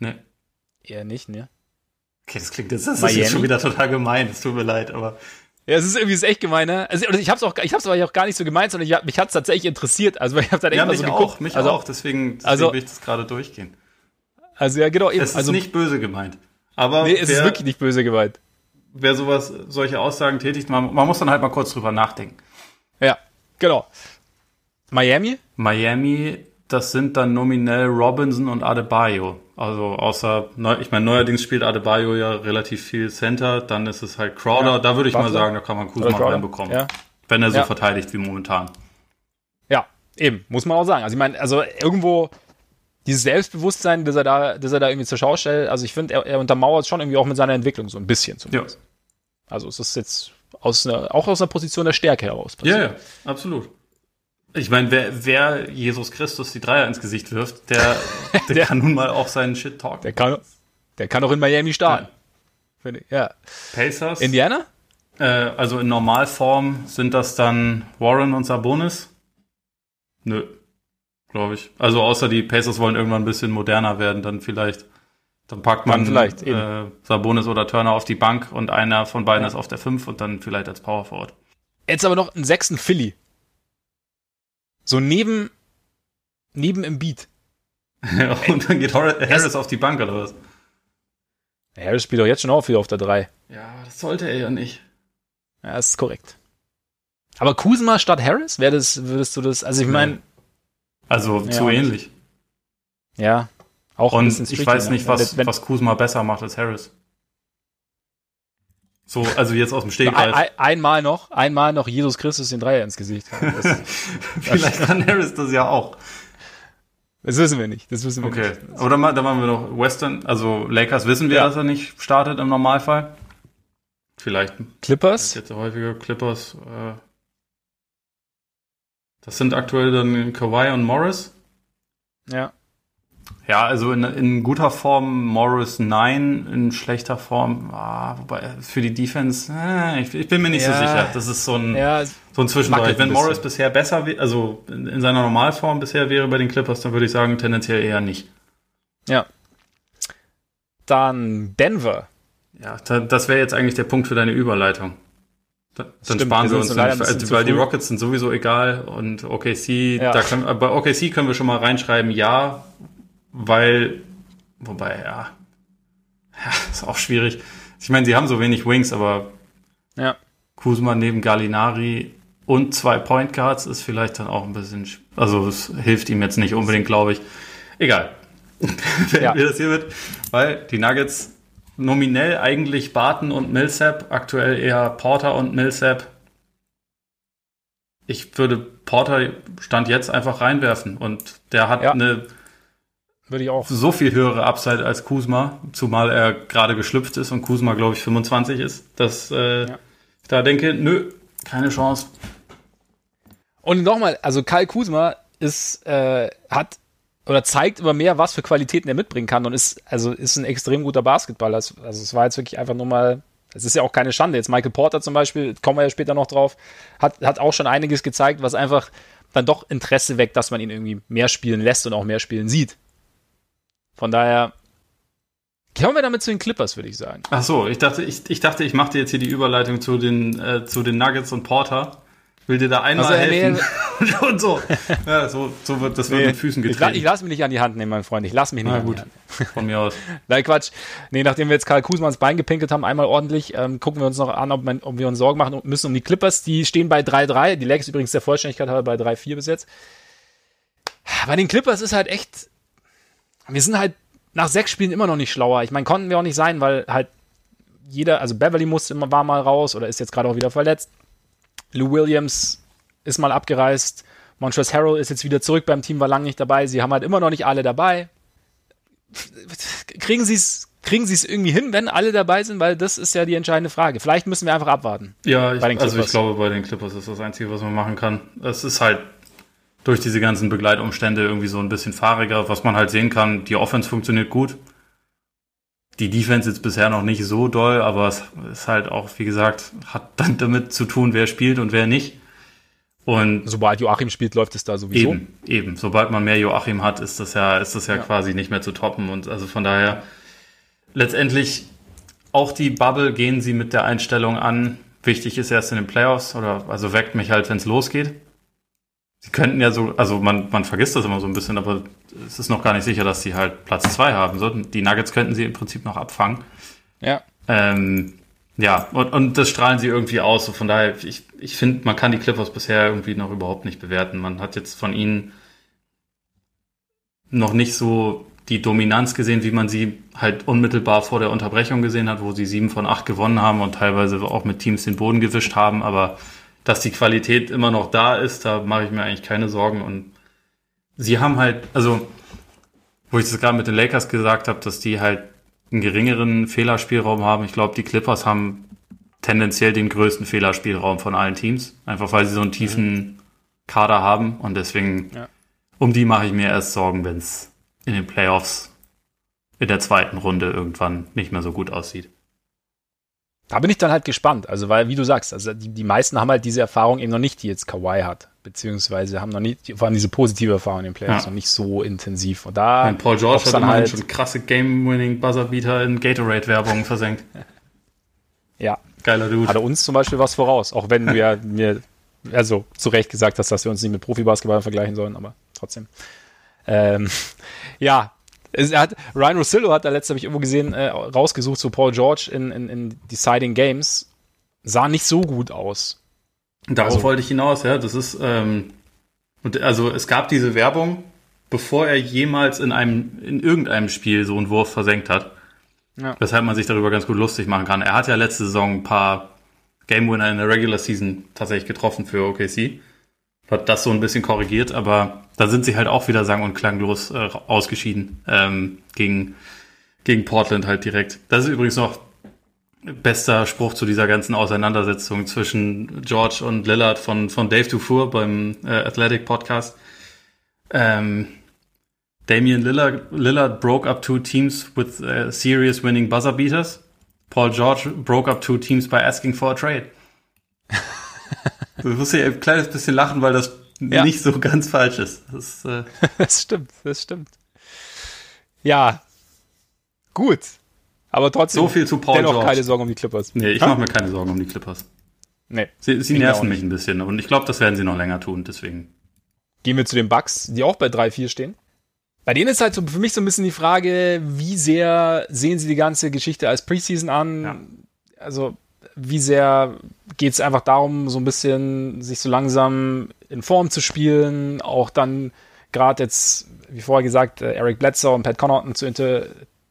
Ne. Eher nicht, ne? Okay, das klingt jetzt, das ist jetzt schon wieder total gemein, es tut mir leid, aber ja, es ist irgendwie ist echt gemein, ne? Also, ich hab's auch, ich hab's aber auch gar nicht so gemeint, sondern ich, mich hat's tatsächlich interessiert. Also ich habe dann echt ja, mal so geguckt. Auch, mich also, auch, deswegen, deswegen also, will ich das gerade durchgehen. Also ja, genau. Eben. Es ist also, nicht böse gemeint. Aber nee, es wer, ist wirklich nicht böse gemeint. Wer sowas, solche Aussagen tätigt, man, man muss dann halt mal kurz drüber nachdenken. Ja, genau. Miami? Miami das sind dann nominell Robinson und Adebayo. Also außer, ich meine, neuerdings spielt Adebayo ja relativ viel Center, dann ist es halt Crowder. Ja, da würde ich Butler. mal sagen, da kann man Kuzma reinbekommen. Ja. Wenn er so ja. verteidigt wie momentan. Ja, eben, muss man auch sagen. Also ich meine, also irgendwo dieses Selbstbewusstsein, das er da, das er da irgendwie zur Schau stellt, also ich finde, er, er untermauert schon irgendwie auch mit seiner Entwicklung so ein bisschen zumindest. Ja. Also es ist jetzt aus einer, auch aus einer Position der Stärke heraus. Ja, ja, absolut. Ich meine, wer, wer Jesus Christus die Dreier ins Gesicht wirft, der, der, der kann nun mal auch seinen Shit talken. Der kann, der kann auch in Miami starten. Ja. Ich, ja. Pacers. Indiana? Äh, also in Normalform sind das dann Warren und Sabonis? Nö, glaube ich. Also außer die Pacers wollen irgendwann ein bisschen moderner werden, dann vielleicht. Dann packt man vielleicht, äh, Sabonis oder Turner auf die Bank und einer von beiden ja. ist auf der 5 und dann vielleicht als Power Forward. Jetzt aber noch einen sechsten Philly. So neben, neben im Beat. und dann geht Harris auf die Bank oder was? Harris spielt doch jetzt schon auch wieder auf der 3. Ja, das sollte er ja nicht. Ja, das ist korrekt. Aber Kuzma statt Harris? Wäre das, würdest du das, also ich meine. Also ja, zu ähnlich. Ja, auch Und ich weiß ne? nicht, was, wenn, was Kuzma besser macht als Harris. So, also jetzt aus dem Stegreif. Ein, einmal noch, einmal noch Jesus Christus den Dreier ins Gesicht. Das, Vielleicht kann Harris das ja auch. Das wissen wir nicht. Das wissen wir okay. nicht. Okay. Aber dann, dann machen wir noch Western. Also Lakers wissen wir, ja. dass er nicht startet im Normalfall. Vielleicht. Clippers? Jetzt häufiger Clippers. Äh, das sind aktuell dann Kawhi und Morris. Ja. Ja, also in, in guter Form Morris nein, in schlechter Form, ah, wobei für die Defense, äh, ich, ich, bin mir nicht ja, so sicher. Das ist so ein, ja, so ein Zwischenbereich. Wenn Morris bisher besser, also in, in seiner Normalform bisher wäre bei den Clippers, dann würde ich sagen tendenziell eher nicht. Ja. Dann Denver. Ja, da, das wäre jetzt eigentlich der Punkt für deine Überleitung. Da, dann Stimmt, sparen wir uns nicht, weil die Rockets sind sowieso egal und OKC, ja. da können, bei OKC können wir schon mal reinschreiben, ja, weil, wobei, ja, ja, ist auch schwierig. Ich meine, sie haben so wenig Wings, aber ja. Kuzma neben Gallinari und zwei Point Guards ist vielleicht dann auch ein bisschen, also es hilft ihm jetzt nicht unbedingt, glaube ich. Egal. Wenn ja. wir das hier mit, weil die Nuggets nominell eigentlich Barton und Millsap, aktuell eher Porter und Millsap. Ich würde Porter Stand jetzt einfach reinwerfen und der hat ja. eine Würde ich auch. So viel höhere Upside als Kuzma, zumal er gerade geschlüpft ist und Kuzma, glaube ich, 25 ist, dass äh, ja. ich da denke, nö, keine Chance. Und nochmal, also Kai Kuzma ist, äh, hat oder zeigt immer mehr, was für Qualitäten er mitbringen kann und ist, also ist ein extrem guter Basketballer. Also, also es war jetzt wirklich einfach nur mal, es ist ja auch keine Schande. Jetzt Michael Porter zum Beispiel, kommen wir ja später noch drauf, hat, hat auch schon einiges gezeigt, was einfach dann doch Interesse weckt, dass man ihn irgendwie mehr spielen lässt und auch mehr spielen sieht. Von daher kommen wir damit zu den Clippers, würde ich sagen. Ach so, ich dachte, ich, ich dachte, ich mache dir jetzt hier die Überleitung zu den, äh, zu den Nuggets und Porter will dir da einmal also, helfen. Nee, und so. Ja, so, so wird das nee, mit Füßen getreten. Ich, ich lasse mich nicht an die Hand nehmen, mein Freund. Ich lasse mich nicht Na, an gut. die Hand. Von mir aus. Nein, Quatsch. Nee, nachdem wir jetzt Karl Kusmans Bein gepinkelt haben, einmal ordentlich, ähm, gucken wir uns noch an, ob, man, ob, wir uns Sorgen machen müssen um die Clippers. Die stehen bei 3-3. Die Lakers übrigens der Vollständigkeit halber bei 3-4 bis jetzt. Bei den Clippers ist halt echt, wir sind halt nach sechs Spielen immer noch nicht schlauer. Ich meine, konnten wir auch nicht sein, weil halt jeder, also Beverly musste immer, war mal raus oder ist jetzt gerade auch wieder verletzt. Lou Williams ist mal abgereist. Montrezl Harrell ist jetzt wieder zurück beim Team, war lange nicht dabei. Sie haben halt immer noch nicht alle dabei. Kriegen sie es kriegen sie es irgendwie hin, wenn alle dabei sind, weil das ist ja die entscheidende Frage. Vielleicht müssen wir einfach abwarten. Ja, ich, also ich glaube, bei den Clippers ist das Einzige, was man machen kann. Es ist halt durch diese ganzen Begleitumstände irgendwie so ein bisschen fahriger. Was man halt sehen kann, die Offense funktioniert gut. Die Defense jetzt bisher noch nicht so doll, aber es ist halt auch, wie gesagt, hat dann damit zu tun, wer spielt und wer nicht. Und sobald Joachim spielt, läuft es da sowieso. Eben, eben. Sobald man mehr Joachim hat, ist das ja, ist das ja, ja. quasi nicht mehr zu toppen. Und also von daher, letztendlich auch die Bubble gehen sie mit der Einstellung an. Wichtig ist erst in den Playoffs oder also weckt mich halt, wenn es losgeht. Sie könnten ja so, also man, man vergisst das immer so ein bisschen, aber es ist noch gar nicht sicher, dass sie halt Platz zwei haben sollten. Die Nuggets könnten sie im Prinzip noch abfangen. Ja. Ähm, ja, und, und das strahlen sie irgendwie aus. So von daher, ich, ich finde, man kann die Clippers bisher irgendwie noch überhaupt nicht bewerten. Man hat jetzt von ihnen noch nicht so die Dominanz gesehen, wie man sie halt unmittelbar vor der Unterbrechung gesehen hat, wo sie sieben von acht gewonnen haben und teilweise auch mit Teams den Boden gewischt haben. Aber dass die Qualität immer noch da ist, da mache ich mir eigentlich keine Sorgen. Und sie haben halt, also, wo ich das gerade mit den Lakers gesagt habe, dass die halt einen geringeren Fehlerspielraum haben. Ich glaube, die Clippers haben tendenziell den größten Fehlerspielraum von allen Teams, einfach weil sie so einen tiefen Kader haben und deswegen ja. um die mache ich mir erst Sorgen, wenn es in den Playoffs in der zweiten Runde irgendwann nicht mehr so gut aussieht. Da bin ich dann halt gespannt, also weil, wie du sagst, also die, die meisten haben halt diese Erfahrung eben noch nicht, die jetzt Kawhi hat beziehungsweise haben noch nicht, vor allem diese positive Erfahrung in den Playoffs ja. noch nicht so intensiv. Und da Mein Paul George hat dann halt schon krasse Game-Winning Buzzerbeater in Gatorade-Werbungen versenkt. ja. Geiler Dude. Hat er uns zum Beispiel was voraus, auch wenn du ja mir also zu Recht gesagt hast, dass wir uns nicht mit Profibasketball vergleichen sollen, aber trotzdem. Ähm, ja, hat, Ryan Rossillo hat da letzte, habe ich irgendwo gesehen, äh, rausgesucht, so Paul George in, in, in Deciding Games. Sah nicht so gut aus. Darauf also, wollte ich hinaus, ja. Das ist, ähm, und also es gab diese Werbung, bevor er jemals in einem, in irgendeinem Spiel so einen Wurf versenkt hat. Ja. Weshalb man sich darüber ganz gut lustig machen kann. Er hat ja letzte Saison ein paar Game Winner in der Regular Season tatsächlich getroffen für OKC. Hat das so ein bisschen korrigiert, aber da sind sie halt auch wieder sang- und klanglos äh, ausgeschieden ähm, gegen, gegen Portland halt direkt. Das ist übrigens noch bester Spruch zu dieser ganzen Auseinandersetzung zwischen George und Lillard von, von Dave Dufour beim äh, Athletic Podcast. Ähm, Damian Lillard, Lillard broke up two teams with uh, serious winning buzzer beaters. Paul George broke up two teams by asking for a trade. du musst ja ein kleines bisschen lachen, weil das ja. nicht so ganz falsch ist. Das, äh das stimmt, das stimmt. Ja, gut. Aber trotzdem, so viel zu Paul dennoch George. keine Sorgen um die Clippers. Nee, ich mache mir keine Sorgen um die Clippers. Nee. Sie, sie nerven mich ein bisschen und ich glaube, das werden sie noch länger tun, deswegen. Gehen wir zu den Bucks, die auch bei 3-4 stehen. Bei denen ist halt so für mich so ein bisschen die Frage, wie sehr sehen sie die ganze Geschichte als Preseason an? Ja. Also, wie sehr geht es einfach darum, so ein bisschen sich so langsam in Form zu spielen, auch dann gerade jetzt, wie vorher gesagt, äh, Eric Bledsoe und Pat Connaughton zu, inter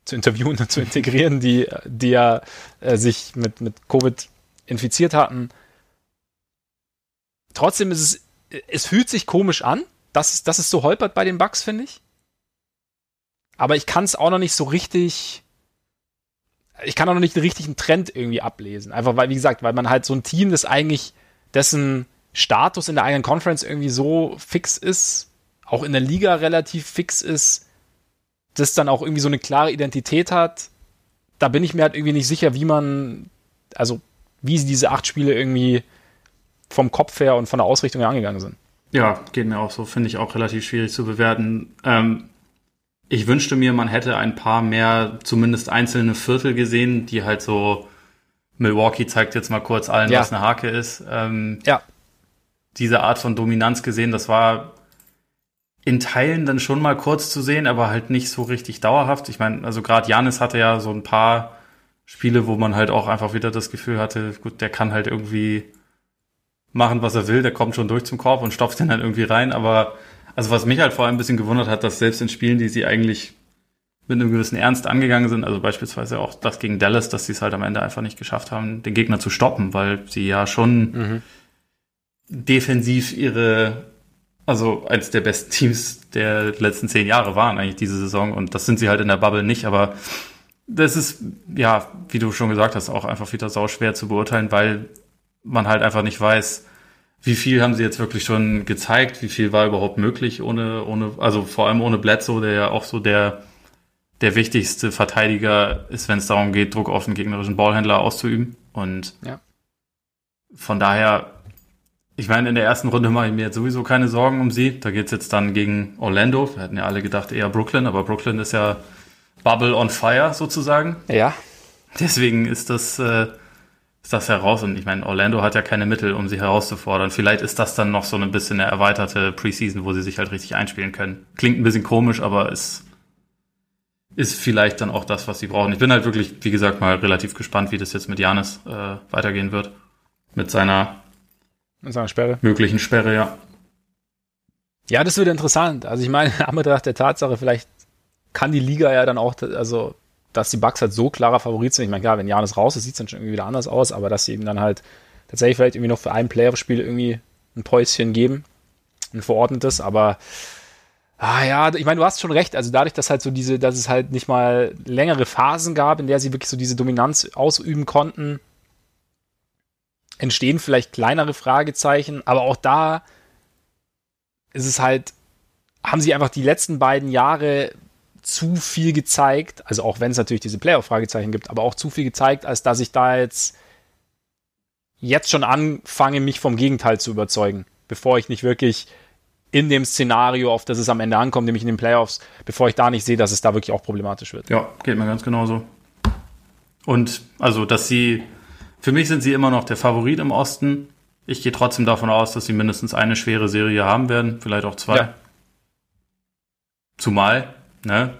zu interviewen und zu integrieren, die, die ja äh, sich mit, mit Covid infiziert hatten. Trotzdem ist es, es fühlt sich komisch an, dass, dass es so holpert bei den Bugs, finde ich. aber ich kann es auch noch nicht so richtig. Ich kann auch noch nicht den richtigen Trend irgendwie ablesen. Einfach weil, wie gesagt, weil man halt so ein Team, das eigentlich dessen Status in der eigenen Conference irgendwie so fix ist, auch in der Liga relativ fix ist, das dann auch irgendwie so eine klare Identität hat, da bin ich mir halt irgendwie nicht sicher, wie man, also wie sie diese acht Spiele irgendwie vom Kopf her und von der Ausrichtung her angegangen sind. Ja, geht mir auch so, finde ich auch relativ schwierig zu bewerten. Ähm, ich wünschte mir, man hätte ein paar mehr, zumindest einzelne Viertel gesehen, die halt so, Milwaukee zeigt jetzt mal kurz allen, ja. was eine Hake ist. Ähm, ja. Diese Art von Dominanz gesehen, das war in Teilen dann schon mal kurz zu sehen, aber halt nicht so richtig dauerhaft. Ich meine, also gerade Janis hatte ja so ein paar Spiele, wo man halt auch einfach wieder das Gefühl hatte, gut, der kann halt irgendwie machen, was er will, der kommt schon durch zum Korb und stopft den halt irgendwie rein. Aber also was mich halt vor allem ein bisschen gewundert hat, dass selbst in Spielen, die sie eigentlich mit einem gewissen Ernst angegangen sind, also beispielsweise auch das gegen Dallas, dass sie es halt am Ende einfach nicht geschafft haben, den Gegner zu stoppen, weil sie ja schon mhm. defensiv ihre also eines der besten Teams der letzten zehn Jahre waren eigentlich diese Saison und das sind sie halt in der Bubble nicht, aber das ist, ja, wie du schon gesagt hast, auch einfach wieder sau schwer zu beurteilen, weil man halt einfach nicht weiß, wie viel haben sie jetzt wirklich schon gezeigt, wie viel war überhaupt möglich ohne, ohne, also vor allem ohne Bledsoe, der ja auch so der, der wichtigste Verteidiger ist, wenn es darum geht, Druck auf den gegnerischen Ballhändler auszuüben. Und ja. von daher ich meine, in der ersten Runde mache ich mir jetzt sowieso keine Sorgen um sie. Da geht's jetzt dann gegen Orlando. Wir hatten ja alle gedacht, eher Brooklyn, aber Brooklyn ist ja Bubble on Fire sozusagen. Ja. Deswegen ist das, äh, ist das heraus. Und ich meine, Orlando hat ja keine Mittel, um sie herauszufordern. Vielleicht ist das dann noch so ein bisschen eine erweiterte Preseason, wo sie sich halt richtig einspielen können. Klingt ein bisschen komisch, aber ist, ist vielleicht dann auch das, was sie brauchen. Ich bin halt wirklich, wie gesagt, mal relativ gespannt, wie das jetzt mit Janis äh, weitergehen wird. Mit seiner in seiner Sperre. Möglichen Sperre, ja. Ja, das wird interessant. Also ich meine, am Betracht der Tatsache, vielleicht kann die Liga ja dann auch, also dass die Bucks halt so klarer Favorit sind. Ich meine, klar, wenn Janis raus ist, sieht es dann schon irgendwie wieder anders aus, aber dass sie eben dann halt tatsächlich vielleicht irgendwie noch für ein Playoff-Spiel irgendwie ein Päuschen geben, ein verordnetes, aber ah ja, ich meine, du hast schon recht, also dadurch, dass halt so diese, dass es halt nicht mal längere Phasen gab, in der sie wirklich so diese Dominanz ausüben konnten, entstehen vielleicht kleinere Fragezeichen, aber auch da ist es halt, haben sie einfach die letzten beiden Jahre zu viel gezeigt, also auch wenn es natürlich diese Playoff-Fragezeichen gibt, aber auch zu viel gezeigt, als dass ich da jetzt jetzt schon anfange, mich vom Gegenteil zu überzeugen, bevor ich nicht wirklich in dem Szenario, auf das es am Ende ankommt, nämlich in den Playoffs, bevor ich da nicht sehe, dass es da wirklich auch problematisch wird. Ja, geht mir ganz genauso. Und also, dass sie für mich sind sie immer noch der Favorit im Osten. Ich gehe trotzdem davon aus, dass sie mindestens eine schwere Serie haben werden, vielleicht auch zwei. Ja. Zumal, ne?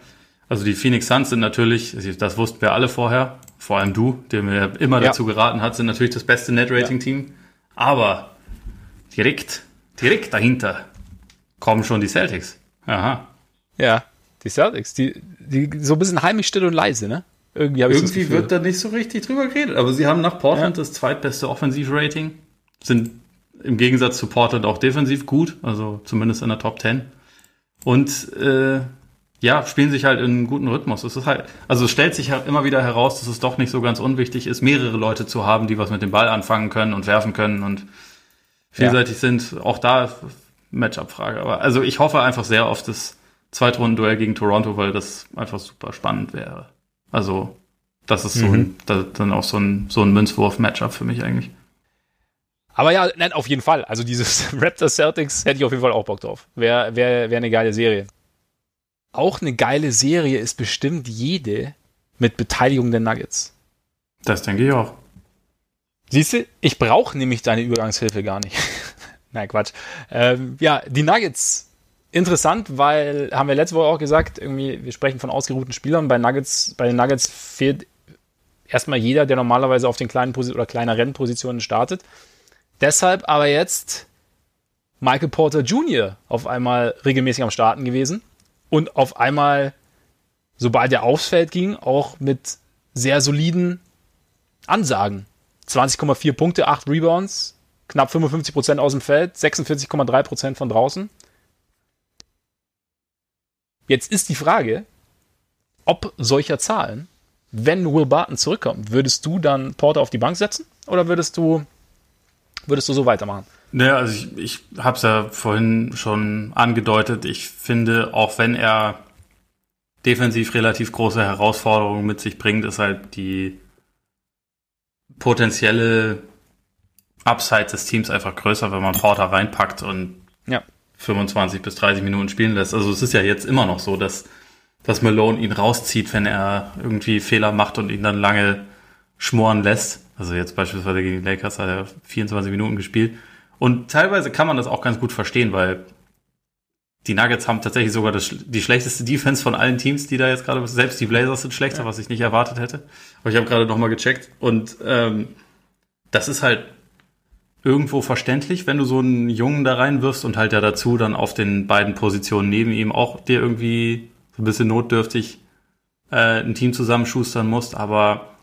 Also die Phoenix Suns sind natürlich, das wussten wir alle vorher, vor allem du, der mir immer ja. dazu geraten hat, sind natürlich das beste Net-Rating-Team. Ja. Aber direkt, direkt dahinter kommen schon die Celtics. Aha. Ja, die Celtics, die, die so ein bisschen heimisch still und leise, ne? Irgendwie, Irgendwie wird da nicht so richtig drüber geredet. Aber sie haben nach Portland ja. das zweitbeste Offensivrating. Sind im Gegensatz zu Portland auch defensiv gut, also zumindest in der Top 10. Und äh, ja, spielen sich halt in einem guten Rhythmus. Es ist halt, also es stellt sich halt immer wieder heraus, dass es doch nicht so ganz unwichtig ist, mehrere Leute zu haben, die was mit dem Ball anfangen können und werfen können und vielseitig ja. sind. Auch da Matchup-Frage. Aber also ich hoffe einfach sehr auf das Zweitrunden-Duell gegen Toronto, weil das einfach super spannend wäre. Also, das ist so mhm. ein, das, dann auch so ein, so ein Münzwurf-Matchup für mich eigentlich. Aber ja, nein, auf jeden Fall. Also dieses Raptors Celtics hätte ich auf jeden Fall auch Bock drauf. Wäre wär, wär eine geile Serie. Auch eine geile Serie ist bestimmt jede mit Beteiligung der Nuggets. Das denke ich auch. Siehst du, ich brauche nämlich deine Übergangshilfe gar nicht. Nein, Quatsch. Ähm, ja, die Nuggets interessant, weil, haben wir letzte Woche auch gesagt, irgendwie, wir sprechen von ausgeruhten Spielern. Bei Nuggets, bei den Nuggets fehlt erstmal jeder, der normalerweise auf den kleinen Posi oder kleineren Positionen startet. Deshalb aber jetzt Michael Porter Jr. auf einmal regelmäßig am Starten gewesen und auf einmal, sobald er aufs Feld ging, auch mit sehr soliden Ansagen. 20,4 Punkte, 8 Rebounds, knapp 55% aus dem Feld, 46,3% von draußen. Jetzt ist die Frage, ob solcher Zahlen, wenn Will Barton zurückkommt, würdest du dann Porter auf die Bank setzen oder würdest du, würdest du so weitermachen? Naja, also ich, ich habe es ja vorhin schon angedeutet. Ich finde, auch wenn er defensiv relativ große Herausforderungen mit sich bringt, ist halt die potenzielle Upside des Teams einfach größer, wenn man Porter reinpackt und ja. 25 bis 30 Minuten spielen lässt. Also es ist ja jetzt immer noch so, dass, dass Malone ihn rauszieht, wenn er irgendwie Fehler macht und ihn dann lange schmoren lässt. Also jetzt beispielsweise gegen die Lakers hat er 24 Minuten gespielt. Und teilweise kann man das auch ganz gut verstehen, weil die Nuggets haben tatsächlich sogar das, die schlechteste Defense von allen Teams, die da jetzt gerade, selbst die Blazers sind schlechter, ja. was ich nicht erwartet hätte. Aber ich habe gerade nochmal gecheckt und ähm, das ist halt irgendwo verständlich, wenn du so einen Jungen da reinwirfst und halt ja dazu dann auf den beiden Positionen neben ihm auch dir irgendwie so ein bisschen notdürftig äh, ein Team zusammenschustern musst, aber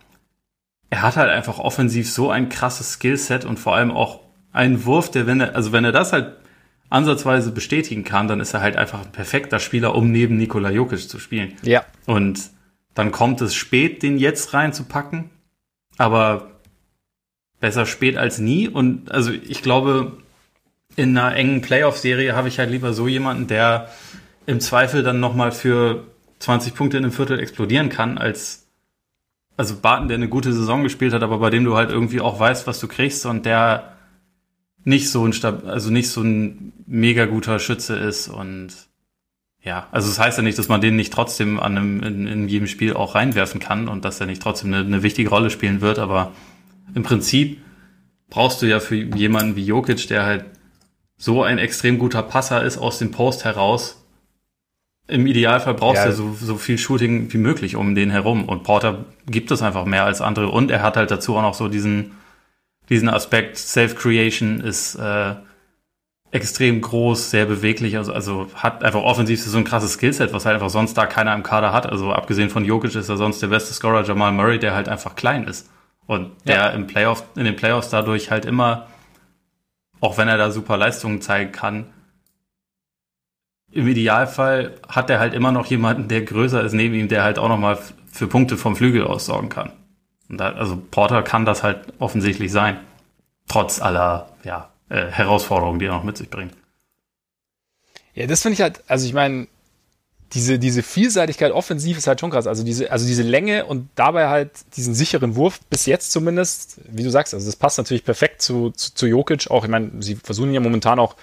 er hat halt einfach offensiv so ein krasses Skillset und vor allem auch einen Wurf, der, wenn er, also wenn er das halt ansatzweise bestätigen kann, dann ist er halt einfach ein perfekter Spieler, um neben Nikola Jokic zu spielen. Ja. Und dann kommt es spät, den jetzt reinzupacken, aber besser spät als nie. Und also ich glaube, in einer engen Playoff-Serie habe ich halt lieber so jemanden, der im Zweifel dann nochmal für 20 Punkte in einem Viertel explodieren kann, als also Barton, der eine gute Saison gespielt hat, aber bei dem du halt irgendwie auch weißt, was du kriegst und der nicht so ein Stab also nicht so ein mega guter Schütze ist und ja, also das heißt ja nicht, dass man den nicht trotzdem an einem, in, in jedem Spiel auch reinwerfen kann und dass er nicht trotzdem eine, eine wichtige Rolle spielen wird, aber im Prinzip brauchst du ja für jemanden wie Jokic, der halt so ein extrem guter Passer ist aus dem Post heraus. Im Idealfall brauchst ja. du so, so viel Shooting wie möglich um den herum. Und Porter gibt es einfach mehr als andere. Und er hat halt dazu auch noch so diesen, diesen Aspekt Self-Creation ist äh, extrem groß, sehr beweglich, also, also hat einfach offensiv so ein krasses Skillset, was halt einfach sonst da keiner im Kader hat. Also abgesehen von Jokic ist er sonst der beste Scorer Jamal Murray, der halt einfach klein ist. Und der ja. im Playoff, in den Playoffs dadurch halt immer, auch wenn er da super Leistungen zeigen kann, im Idealfall hat er halt immer noch jemanden, der größer ist neben ihm, der halt auch nochmal für Punkte vom Flügel aussorgen kann. Da, also Porter kann das halt offensichtlich sein. Trotz aller ja, äh, Herausforderungen, die er noch mit sich bringt. Ja, das finde ich halt, also ich meine, diese, diese Vielseitigkeit offensiv ist halt schon krass. Also diese, also diese Länge und dabei halt diesen sicheren Wurf, bis jetzt zumindest, wie du sagst, also das passt natürlich perfekt zu, zu, zu Jokic. Auch, ich meine, sie versuchen ja momentan auch,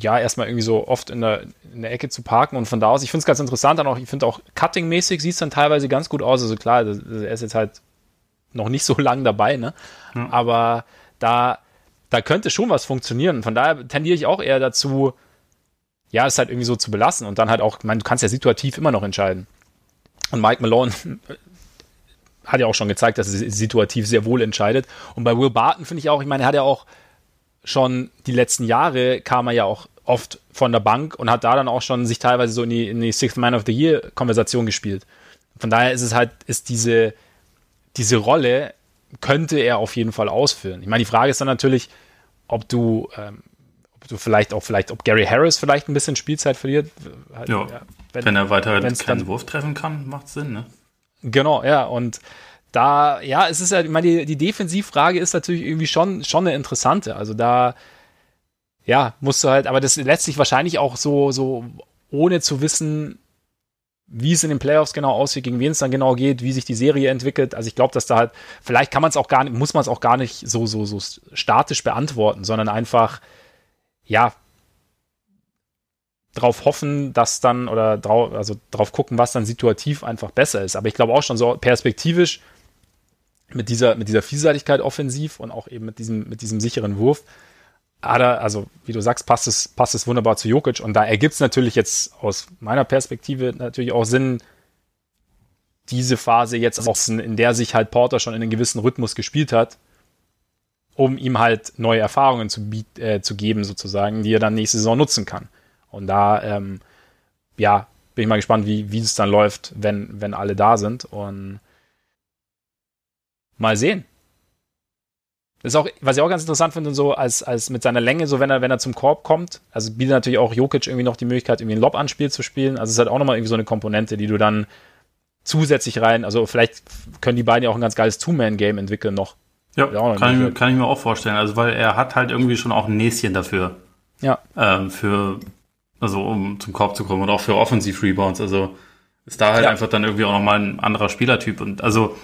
ja, erstmal irgendwie so oft in der, in der Ecke zu parken und von da aus, ich finde es ganz interessant, dann auch, ich finde auch cutting-mäßig sieht es dann teilweise ganz gut aus. Also klar, er ist jetzt halt noch nicht so lang dabei, ne? Ja. Aber da, da könnte schon was funktionieren. Von daher tendiere ich auch eher dazu, ja, es halt irgendwie so zu belassen und dann halt auch, ich meine, du kannst ja situativ immer noch entscheiden. Und Mike Malone hat ja auch schon gezeigt, dass er situativ sehr wohl entscheidet. Und bei Will Barton finde ich auch, ich meine, er hat ja auch schon die letzten Jahre kam er ja auch oft von der Bank und hat da dann auch schon sich teilweise so in die, in die Sixth Man of the Year Konversation gespielt. Von daher ist es halt, ist diese, diese Rolle könnte er auf jeden Fall ausführen. Ich meine, die Frage ist dann natürlich, ob du, ähm, ob du vielleicht auch, vielleicht, ob Gary Harris vielleicht ein bisschen Spielzeit verliert. Halt, ja, ja wenn, wenn, er weiter keinen dann, Wurf treffen kann, macht Sinn, ne? Genau, ja, und da, ja, es ist ja, ich meine, die, die Defensivfrage ist natürlich irgendwie schon, schon eine interessante. Also da, ja, musst du halt, aber das letztlich wahrscheinlich auch so, so ohne zu wissen, wie es in den Playoffs genau aussieht, gegen wen es dann genau geht, wie sich die Serie entwickelt. Also ich glaube, dass da halt, vielleicht kann man es auch gar nicht, muss man es auch gar nicht so, so, so statisch beantworten, sondern einfach, ja, drauf hoffen, dass dann, oder drauf, also drauf gucken, was dann situativ einfach besser ist. Aber ich glaube auch schon so perspektivisch mit dieser, mit dieser Vielseitigkeit offensiv und auch eben mit diesem, mit diesem sicheren Wurf, Ada, also wie du sagst, passt es, passt es wunderbar zu Jokic. Und da ergibt es natürlich jetzt aus meiner Perspektive natürlich auch Sinn, diese Phase jetzt auch, in der sich halt Porter schon in einem gewissen Rhythmus gespielt hat, um ihm halt neue Erfahrungen zu, äh, zu geben, sozusagen, die er dann nächste Saison nutzen kann. Und da, ähm, ja, bin ich mal gespannt, wie, wie es dann läuft, wenn, wenn alle da sind. Und mal sehen. Ist auch, was ich auch ganz interessant finde, so als, als mit seiner Länge, so wenn er, wenn er zum Korb kommt, also bietet natürlich auch Jokic irgendwie noch die Möglichkeit, irgendwie ein Lob-Anspiel zu spielen. Also es ist halt auch nochmal irgendwie so eine Komponente, die du dann zusätzlich rein. Also vielleicht können die beiden ja auch ein ganz geiles Two-Man-Game entwickeln noch. Ja, kann ich, kann ich, mir auch vorstellen. Also weil er hat halt irgendwie schon auch ein Näschen dafür. Ja. Ähm, für, also um zum Korb zu kommen und auch für Offensive-Rebounds. Also ist da halt ja. einfach dann irgendwie auch nochmal ein anderer Spielertyp. Und also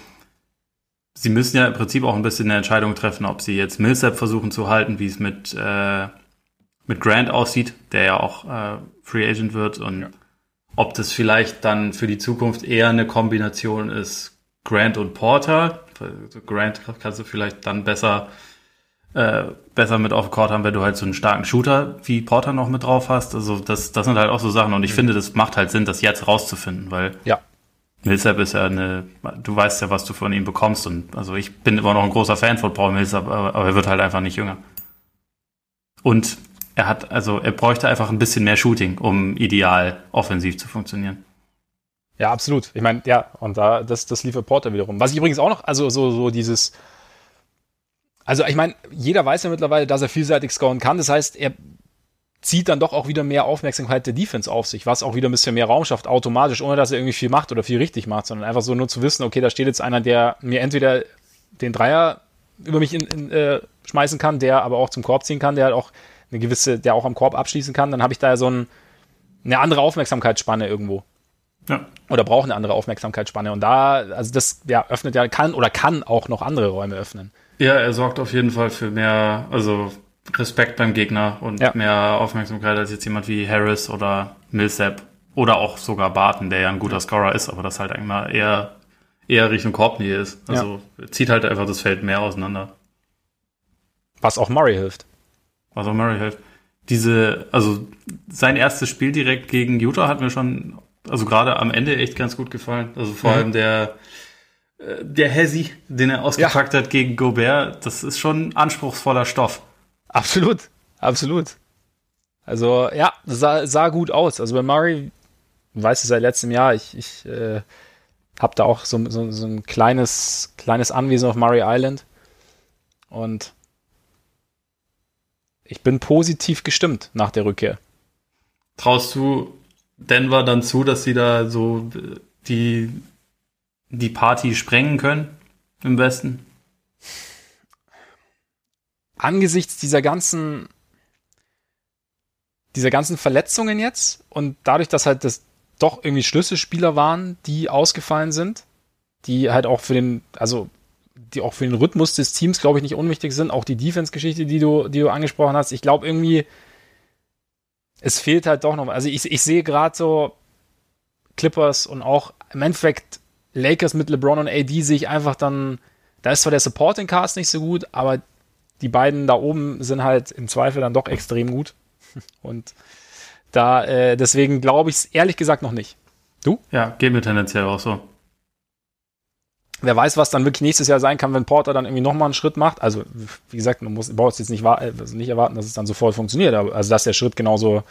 sie müssen ja im Prinzip auch ein bisschen eine Entscheidung treffen, ob sie jetzt Millsap versuchen zu halten, wie es mit, äh, mit Grant aussieht, der ja auch äh, Free Agent wird und ja. ob das vielleicht dann für die Zukunft eher eine Kombination ist, Grant und Porter. Also Grant kannst du vielleicht dann besser äh, besser mit auf Court haben, wenn du halt so einen starken Shooter wie Porter noch mit drauf hast. Also das, das sind halt auch so Sachen und ich mhm. finde, das macht halt Sinn, das jetzt rauszufinden, weil ja. Millsap ist ja eine, du weißt ja, was du von ihm bekommst und also ich bin immer noch ein großer Fan von Paul Millsap, aber, aber er wird halt einfach nicht jünger. Und er hat, also er bräuchte einfach ein bisschen mehr Shooting, um ideal offensiv zu funktionieren. Ja, absolut. Ich meine, ja, und da, das, das liefert Porter wiederum. Was ich übrigens auch noch, also so, so dieses, also ich meine, jeder weiß ja mittlerweile, dass er vielseitig scoren kann. Das heißt, er zieht dann doch auch wieder mehr Aufmerksamkeit der Defense auf sich, was auch wieder ein bisschen mehr Raum schafft, automatisch, ohne dass er irgendwie viel macht oder viel richtig macht, sondern einfach so nur zu wissen, okay, da steht jetzt einer, der mir entweder den Dreier über mich in, in, äh, schmeißen kann, der aber auch zum Korb ziehen kann, der halt auch eine gewisse, der auch am Korb abschließen kann, dann habe ich da so ein, eine andere Aufmerksamkeitsspanne irgendwo. Ja. Oder braucht eine andere Aufmerksamkeitsspanne. Und da, also das ja, öffnet ja, kann oder kann auch noch andere Räume öffnen. Ja, er sorgt auf jeden Fall für mehr, also Respekt beim Gegner und ja. mehr Aufmerksamkeit als jetzt jemand wie Harris oder Millsap oder auch sogar Barton, der ja ein guter. Scorer ist, aber das halt mal eher, eher Richtung Korbnähe ist. Also ja. zieht halt einfach das Feld mehr auseinander. Was auch Murray hilft. Was auch Murray hilft. Diese, also sein erstes Spiel direkt gegen Utah hat mir schon, also gerade am Ende echt ganz gut gefallen. Also vor mhm. allem der, äh, der Hezzy, den er ausgepackt ja. hat gegen Gobert, das ist schon anspruchsvoller Stoff. Absolut, absolut. Also ja, sah, sah gut aus. Also bei Murray, weiß es seit letztem Jahr, ich, ich äh, habe da auch so, so, so ein kleines, kleines Anwesen auf Murray Island. Und ich bin positiv gestimmt nach der Rückkehr. Traust du Denver dann zu, dass sie da so die, die Party sprengen können im Westen? Angesichts dieser ganzen, dieser ganzen Verletzungen jetzt und dadurch, dass halt das doch irgendwie Schlüsselspieler waren, die ausgefallen sind, die halt auch für den, also die auch für den Rhythmus des Teams, glaube ich, nicht unwichtig sind. Auch die Defense-Geschichte, die du, die du angesprochen hast. Ich glaube irgendwie, es fehlt halt doch noch. Also ich, ich sehe gerade so Clippers und auch im Endeffekt Lakers mit LeBron und AD sehe ich einfach dann, da ist zwar der Supporting Cast nicht so gut, aber die beiden da oben sind halt im Zweifel dann doch extrem gut. Und da, äh, deswegen glaube ich es ehrlich gesagt noch nicht. Du? Ja, geht mir tendenziell auch so. Wer weiß, was dann wirklich nächstes Jahr sein kann, wenn Porter dann irgendwie nochmal einen Schritt macht. Also, wie gesagt, man muss, braucht jetzt nicht, also nicht erwarten, dass es dann sofort funktioniert, also dass der Schritt genauso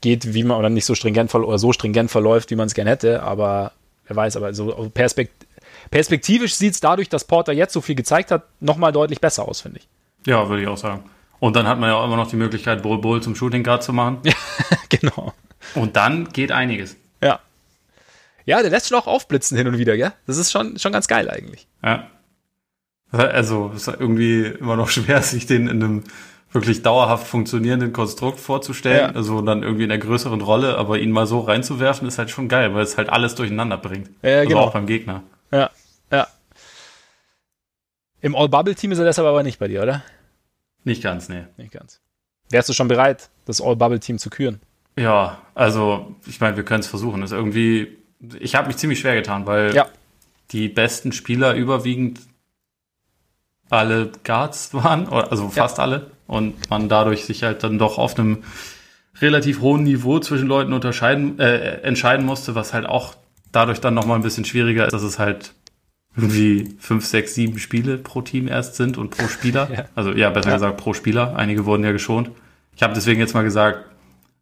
geht, wie man, oder nicht so stringent oder so stringent verläuft, wie man es gerne hätte, aber wer weiß, aber so perspekt perspektivisch sieht es dadurch, dass Porter jetzt so viel gezeigt hat, nochmal deutlich besser aus, finde ich. Ja, würde ich auch sagen. Und dann hat man ja auch immer noch die Möglichkeit, Bull Bull zum Shooting Guard zu machen. Ja, genau. Und dann geht einiges. Ja. Ja, der lässt schon auch aufblitzen hin und wieder, gell? Das ist schon, schon ganz geil eigentlich. Ja. Also, es ist irgendwie immer noch schwer, sich den in einem wirklich dauerhaft funktionierenden Konstrukt vorzustellen. Ja. Also dann irgendwie in der größeren Rolle, aber ihn mal so reinzuwerfen, ist halt schon geil, weil es halt alles durcheinander bringt. Ja, also genau. auch beim Gegner. Ja, ja. Im All-Bubble-Team ist er deshalb aber nicht bei dir, oder? Nicht ganz, nee. Nicht ganz. Wärst du schon bereit, das All-Bubble-Team zu küren? Ja, also ich meine, wir können es versuchen. Ist irgendwie, ich habe mich ziemlich schwer getan, weil ja. die besten Spieler überwiegend alle Guards waren, also fast ja. alle, und man dadurch sich halt dann doch auf einem relativ hohen Niveau zwischen Leuten unterscheiden, äh, entscheiden musste, was halt auch dadurch dann nochmal ein bisschen schwieriger ist, dass es halt irgendwie fünf, sechs, sieben Spiele pro Team erst sind und pro Spieler. ja. Also ja, besser ja. gesagt pro Spieler. Einige wurden ja geschont. Ich habe deswegen jetzt mal gesagt,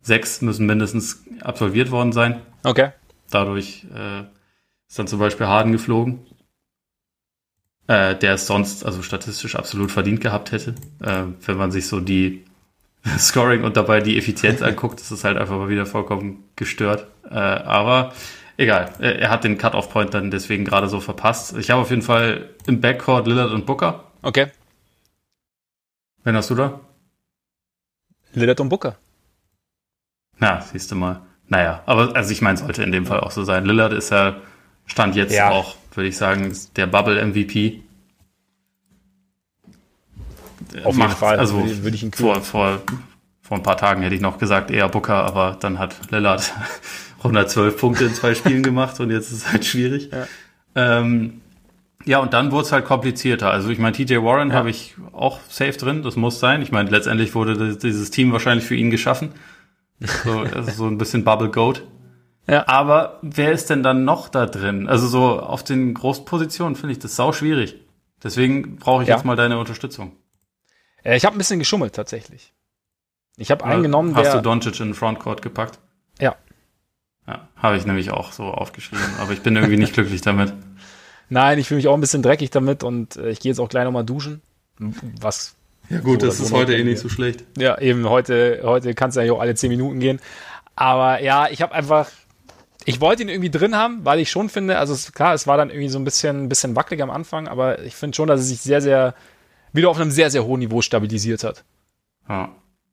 sechs müssen mindestens absolviert worden sein. Okay. Dadurch äh, ist dann zum Beispiel Harden geflogen, äh, der es sonst also statistisch absolut verdient gehabt hätte. Äh, wenn man sich so die Scoring und dabei die Effizienz anguckt, ist es halt einfach mal wieder vollkommen gestört. Äh, aber egal. Er, hat den Cut-Off-Point dann deswegen gerade so verpasst. Ich habe auf jeden Fall im Backcourt Lillard und Booker. Okay. Wen hast du da? Lillard und Booker. Na, siehst du mal. Naja, aber also ich meine, sollte in dem Fall auch so sein. Lillard ist ja, stand jetzt ja. auch, würde ich sagen, der Bubble-MVP. Auf jeden Fall. Also würde, würde ich ihn vor, vor, vor ein paar Tagen hätte ich noch gesagt, eher Booker, aber dann hat Lillard 112 Punkte in zwei Spielen gemacht und jetzt ist es halt schwierig. Ja. Ähm, ja, und dann wurde es halt komplizierter. Also ich meine, TJ Warren ja. habe ich auch safe drin, das muss sein. Ich meine, letztendlich wurde dieses Team wahrscheinlich für ihn geschaffen. So, also so ein bisschen Bubble Goat. Ja. Aber wer ist denn dann noch da drin? Also so auf den Großpositionen finde ich das sau schwierig. Deswegen brauche ich ja. jetzt mal deine Unterstützung. Äh, ich habe ein bisschen geschummelt tatsächlich. Ich habe eingenommen, Hast du Doncic in den Frontcourt gepackt? Ja. Ja, habe ich nämlich auch so aufgeschrieben, aber ich bin irgendwie nicht glücklich damit. Nein, ich fühle mich auch ein bisschen dreckig damit und äh, ich gehe jetzt auch gleich nochmal duschen. Was ja gut, so das ist heute eh nicht so schlecht. Ja, eben, heute, heute kann es ja auch alle zehn Minuten gehen. Aber ja, ich habe einfach, ich wollte ihn irgendwie drin haben, weil ich schon finde, also es, klar, es war dann irgendwie so ein bisschen, ein bisschen wackelig am Anfang, aber ich finde schon, dass es sich sehr, sehr, wieder auf einem sehr, sehr hohen Niveau stabilisiert hat. Ja.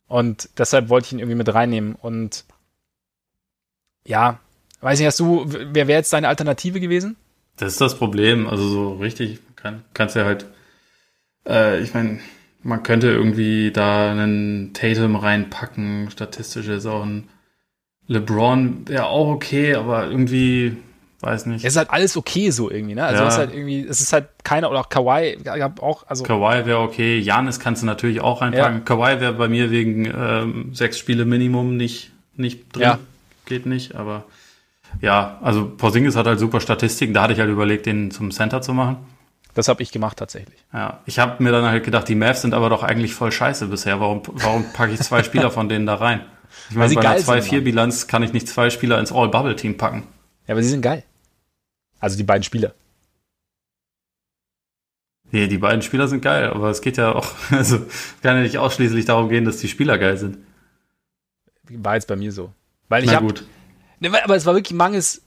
Und deshalb wollte ich ihn irgendwie mit reinnehmen. Und ja, weiß nicht, hast du, wer wäre jetzt deine Alternative gewesen? Das ist das Problem. Also so richtig kann, kannst du ja halt, äh, ich meine, man könnte irgendwie da einen Tatum reinpacken. Statistisch ist auch ein LeBron wäre auch okay, aber irgendwie weiß nicht. Es ist halt alles okay so irgendwie, ne? Also ja. es ist halt irgendwie, es ist halt keiner oder auch Kawhi gab auch, also Kawhi wäre okay, Janis kannst du natürlich auch reinpacken. Ja. Kawhi wäre bei mir wegen ähm, sechs Spiele Minimum nicht nicht drin, ja. Geht nicht, aber ja, also Porzingis hat halt super Statistiken, da hatte ich halt überlegt, den zum Center zu machen. Das habe ich gemacht tatsächlich. Ja, ich habe mir dann halt gedacht, die Mavs sind aber doch eigentlich voll scheiße bisher. Warum, warum packe ich zwei Spieler von denen da rein? Ich meine, bei einer 2-4-Bilanz kann ich nicht zwei Spieler ins All-Bubble-Team packen. Ja, aber sie sind geil. Also die beiden Spieler. Nee, die beiden Spieler sind geil, aber es geht ja auch, also kann ja nicht ausschließlich darum gehen, dass die Spieler geil sind. War jetzt bei mir so. Weil ich habe. Ne, aber es war wirklich mangels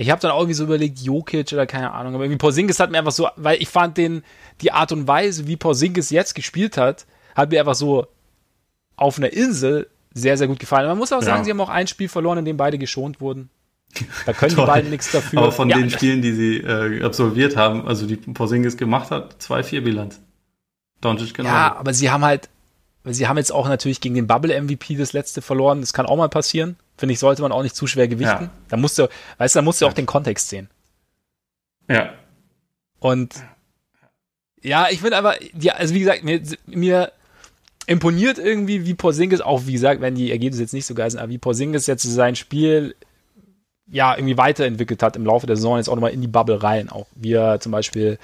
ich habe dann auch irgendwie so überlegt, Jokic oder keine Ahnung, aber irgendwie Porzingis hat mir einfach so, weil ich fand den, die Art und Weise, wie Porzingis jetzt gespielt hat, hat mir einfach so auf einer Insel sehr, sehr gut gefallen. Man muss auch sagen, ja. sie haben auch ein Spiel verloren, in dem beide geschont wurden. Da können die beiden nichts dafür. Aber von ja. den Spielen, die sie äh, absolviert haben, also die Porzingis gemacht hat, 2-4 Bilanz. Doncic genau. Ja, aber sie haben halt, sie haben jetzt auch natürlich gegen den Bubble MVP das letzte verloren. Das kann auch mal passieren finde ich, sollte man auch nicht zu schwer gewichten. Ja. Da musst du, weißt du, da musst du auch den Kontext sehen. Ja. Und ja, ich finde aber, ja, also wie gesagt, mir, mir imponiert irgendwie, wie Porzingis, auch wie gesagt, wenn die Ergebnisse jetzt nicht so geil sind, aber wie Porzingis jetzt sein Spiel ja irgendwie weiterentwickelt hat im Laufe der Saison, jetzt auch nochmal in die Bubble rein. Auch wie er zum Beispiel,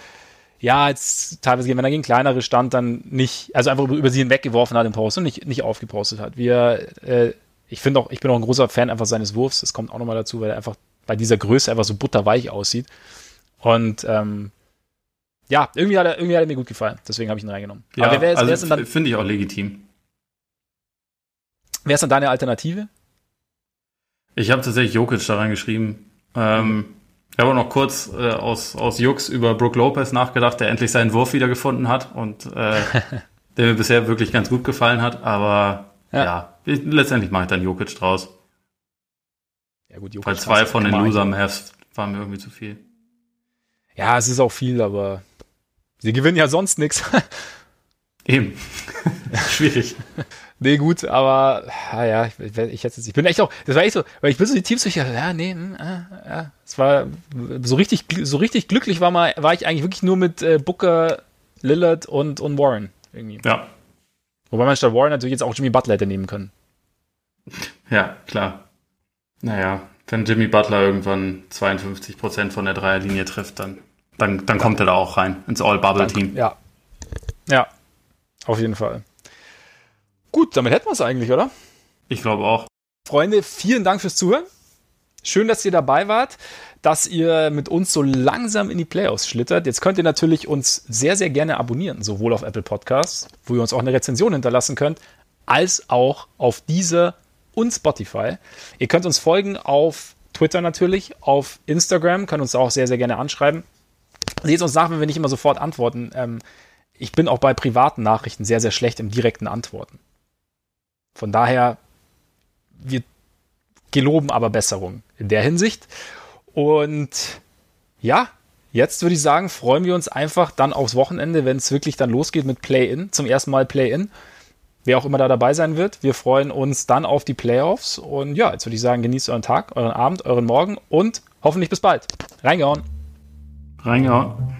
ja, jetzt teilweise, wenn er gegen kleinere stand, dann nicht, also einfach über, sie hinweggeworfen hat im Post und nicht, nicht aufgepostet hat. Wie er äh, ich finde auch, ich bin auch ein großer Fan einfach seines Wurfs. Das kommt auch nochmal dazu, weil er einfach bei dieser Größe einfach so butterweich aussieht. Und ähm, ja, irgendwie hat, er, irgendwie hat er mir gut gefallen. Deswegen habe ich ihn reingenommen. Ja, Aber wer ist, also dann? Finde ich auch legitim. Wer ist dann deine Alternative? Ich habe tatsächlich Jokic da reingeschrieben. Ähm, ich habe auch noch kurz äh, aus, aus Jux über Brook Lopez nachgedacht, der endlich seinen Wurf wiedergefunden hat und äh, der mir bisher wirklich ganz gut gefallen hat. Aber ja, ja ich, letztendlich mache ich dann Jokic draus. Ja gut, Jokic Weil zwei von den Loser Mavs waren mir irgendwie zu viel. Ja, es ist auch viel, aber sie gewinnen ja sonst nichts. Eben. Schwierig. Nee, gut, aber ah ja, ich, ich, ich, jetzt, ich bin echt auch, das war echt so, weil ich bin so die Teams durch, ja, nee, mh, äh, ja, es war so richtig, so richtig glücklich war mal, war ich eigentlich wirklich nur mit äh, Booker, Lillard und, und Warren irgendwie. Ja. Wobei man statt Warren natürlich jetzt auch Jimmy Butler hätte nehmen können. Ja, klar. Naja, wenn Jimmy Butler irgendwann 52 Prozent von der Dreierlinie trifft, dann, dann, dann kommt er da auch rein ins All-Bubble-Team. Ja. Ja, auf jeden Fall. Gut, damit hätten wir es eigentlich, oder? Ich glaube auch. Freunde, vielen Dank fürs Zuhören. Schön, dass ihr dabei wart, dass ihr mit uns so langsam in die Playoffs schlittert. Jetzt könnt ihr natürlich uns sehr, sehr gerne abonnieren, sowohl auf Apple Podcasts, wo ihr uns auch eine Rezension hinterlassen könnt, als auch auf dieser und Spotify. Ihr könnt uns folgen auf Twitter natürlich, auf Instagram, können uns auch sehr, sehr gerne anschreiben. Seht uns nach, wenn wir nicht immer sofort antworten. Ähm, ich bin auch bei privaten Nachrichten sehr, sehr schlecht im direkten Antworten. Von daher, wir geloben aber Besserung in der Hinsicht. Und ja, jetzt würde ich sagen, freuen wir uns einfach dann aufs Wochenende, wenn es wirklich dann losgeht mit Play-In, zum ersten Mal Play-In. Wer auch immer da dabei sein wird, wir freuen uns dann auf die Playoffs. Und ja, jetzt würde ich sagen, genießt euren Tag, euren Abend, euren Morgen und hoffentlich bis bald. Reingehauen. Reingehauen.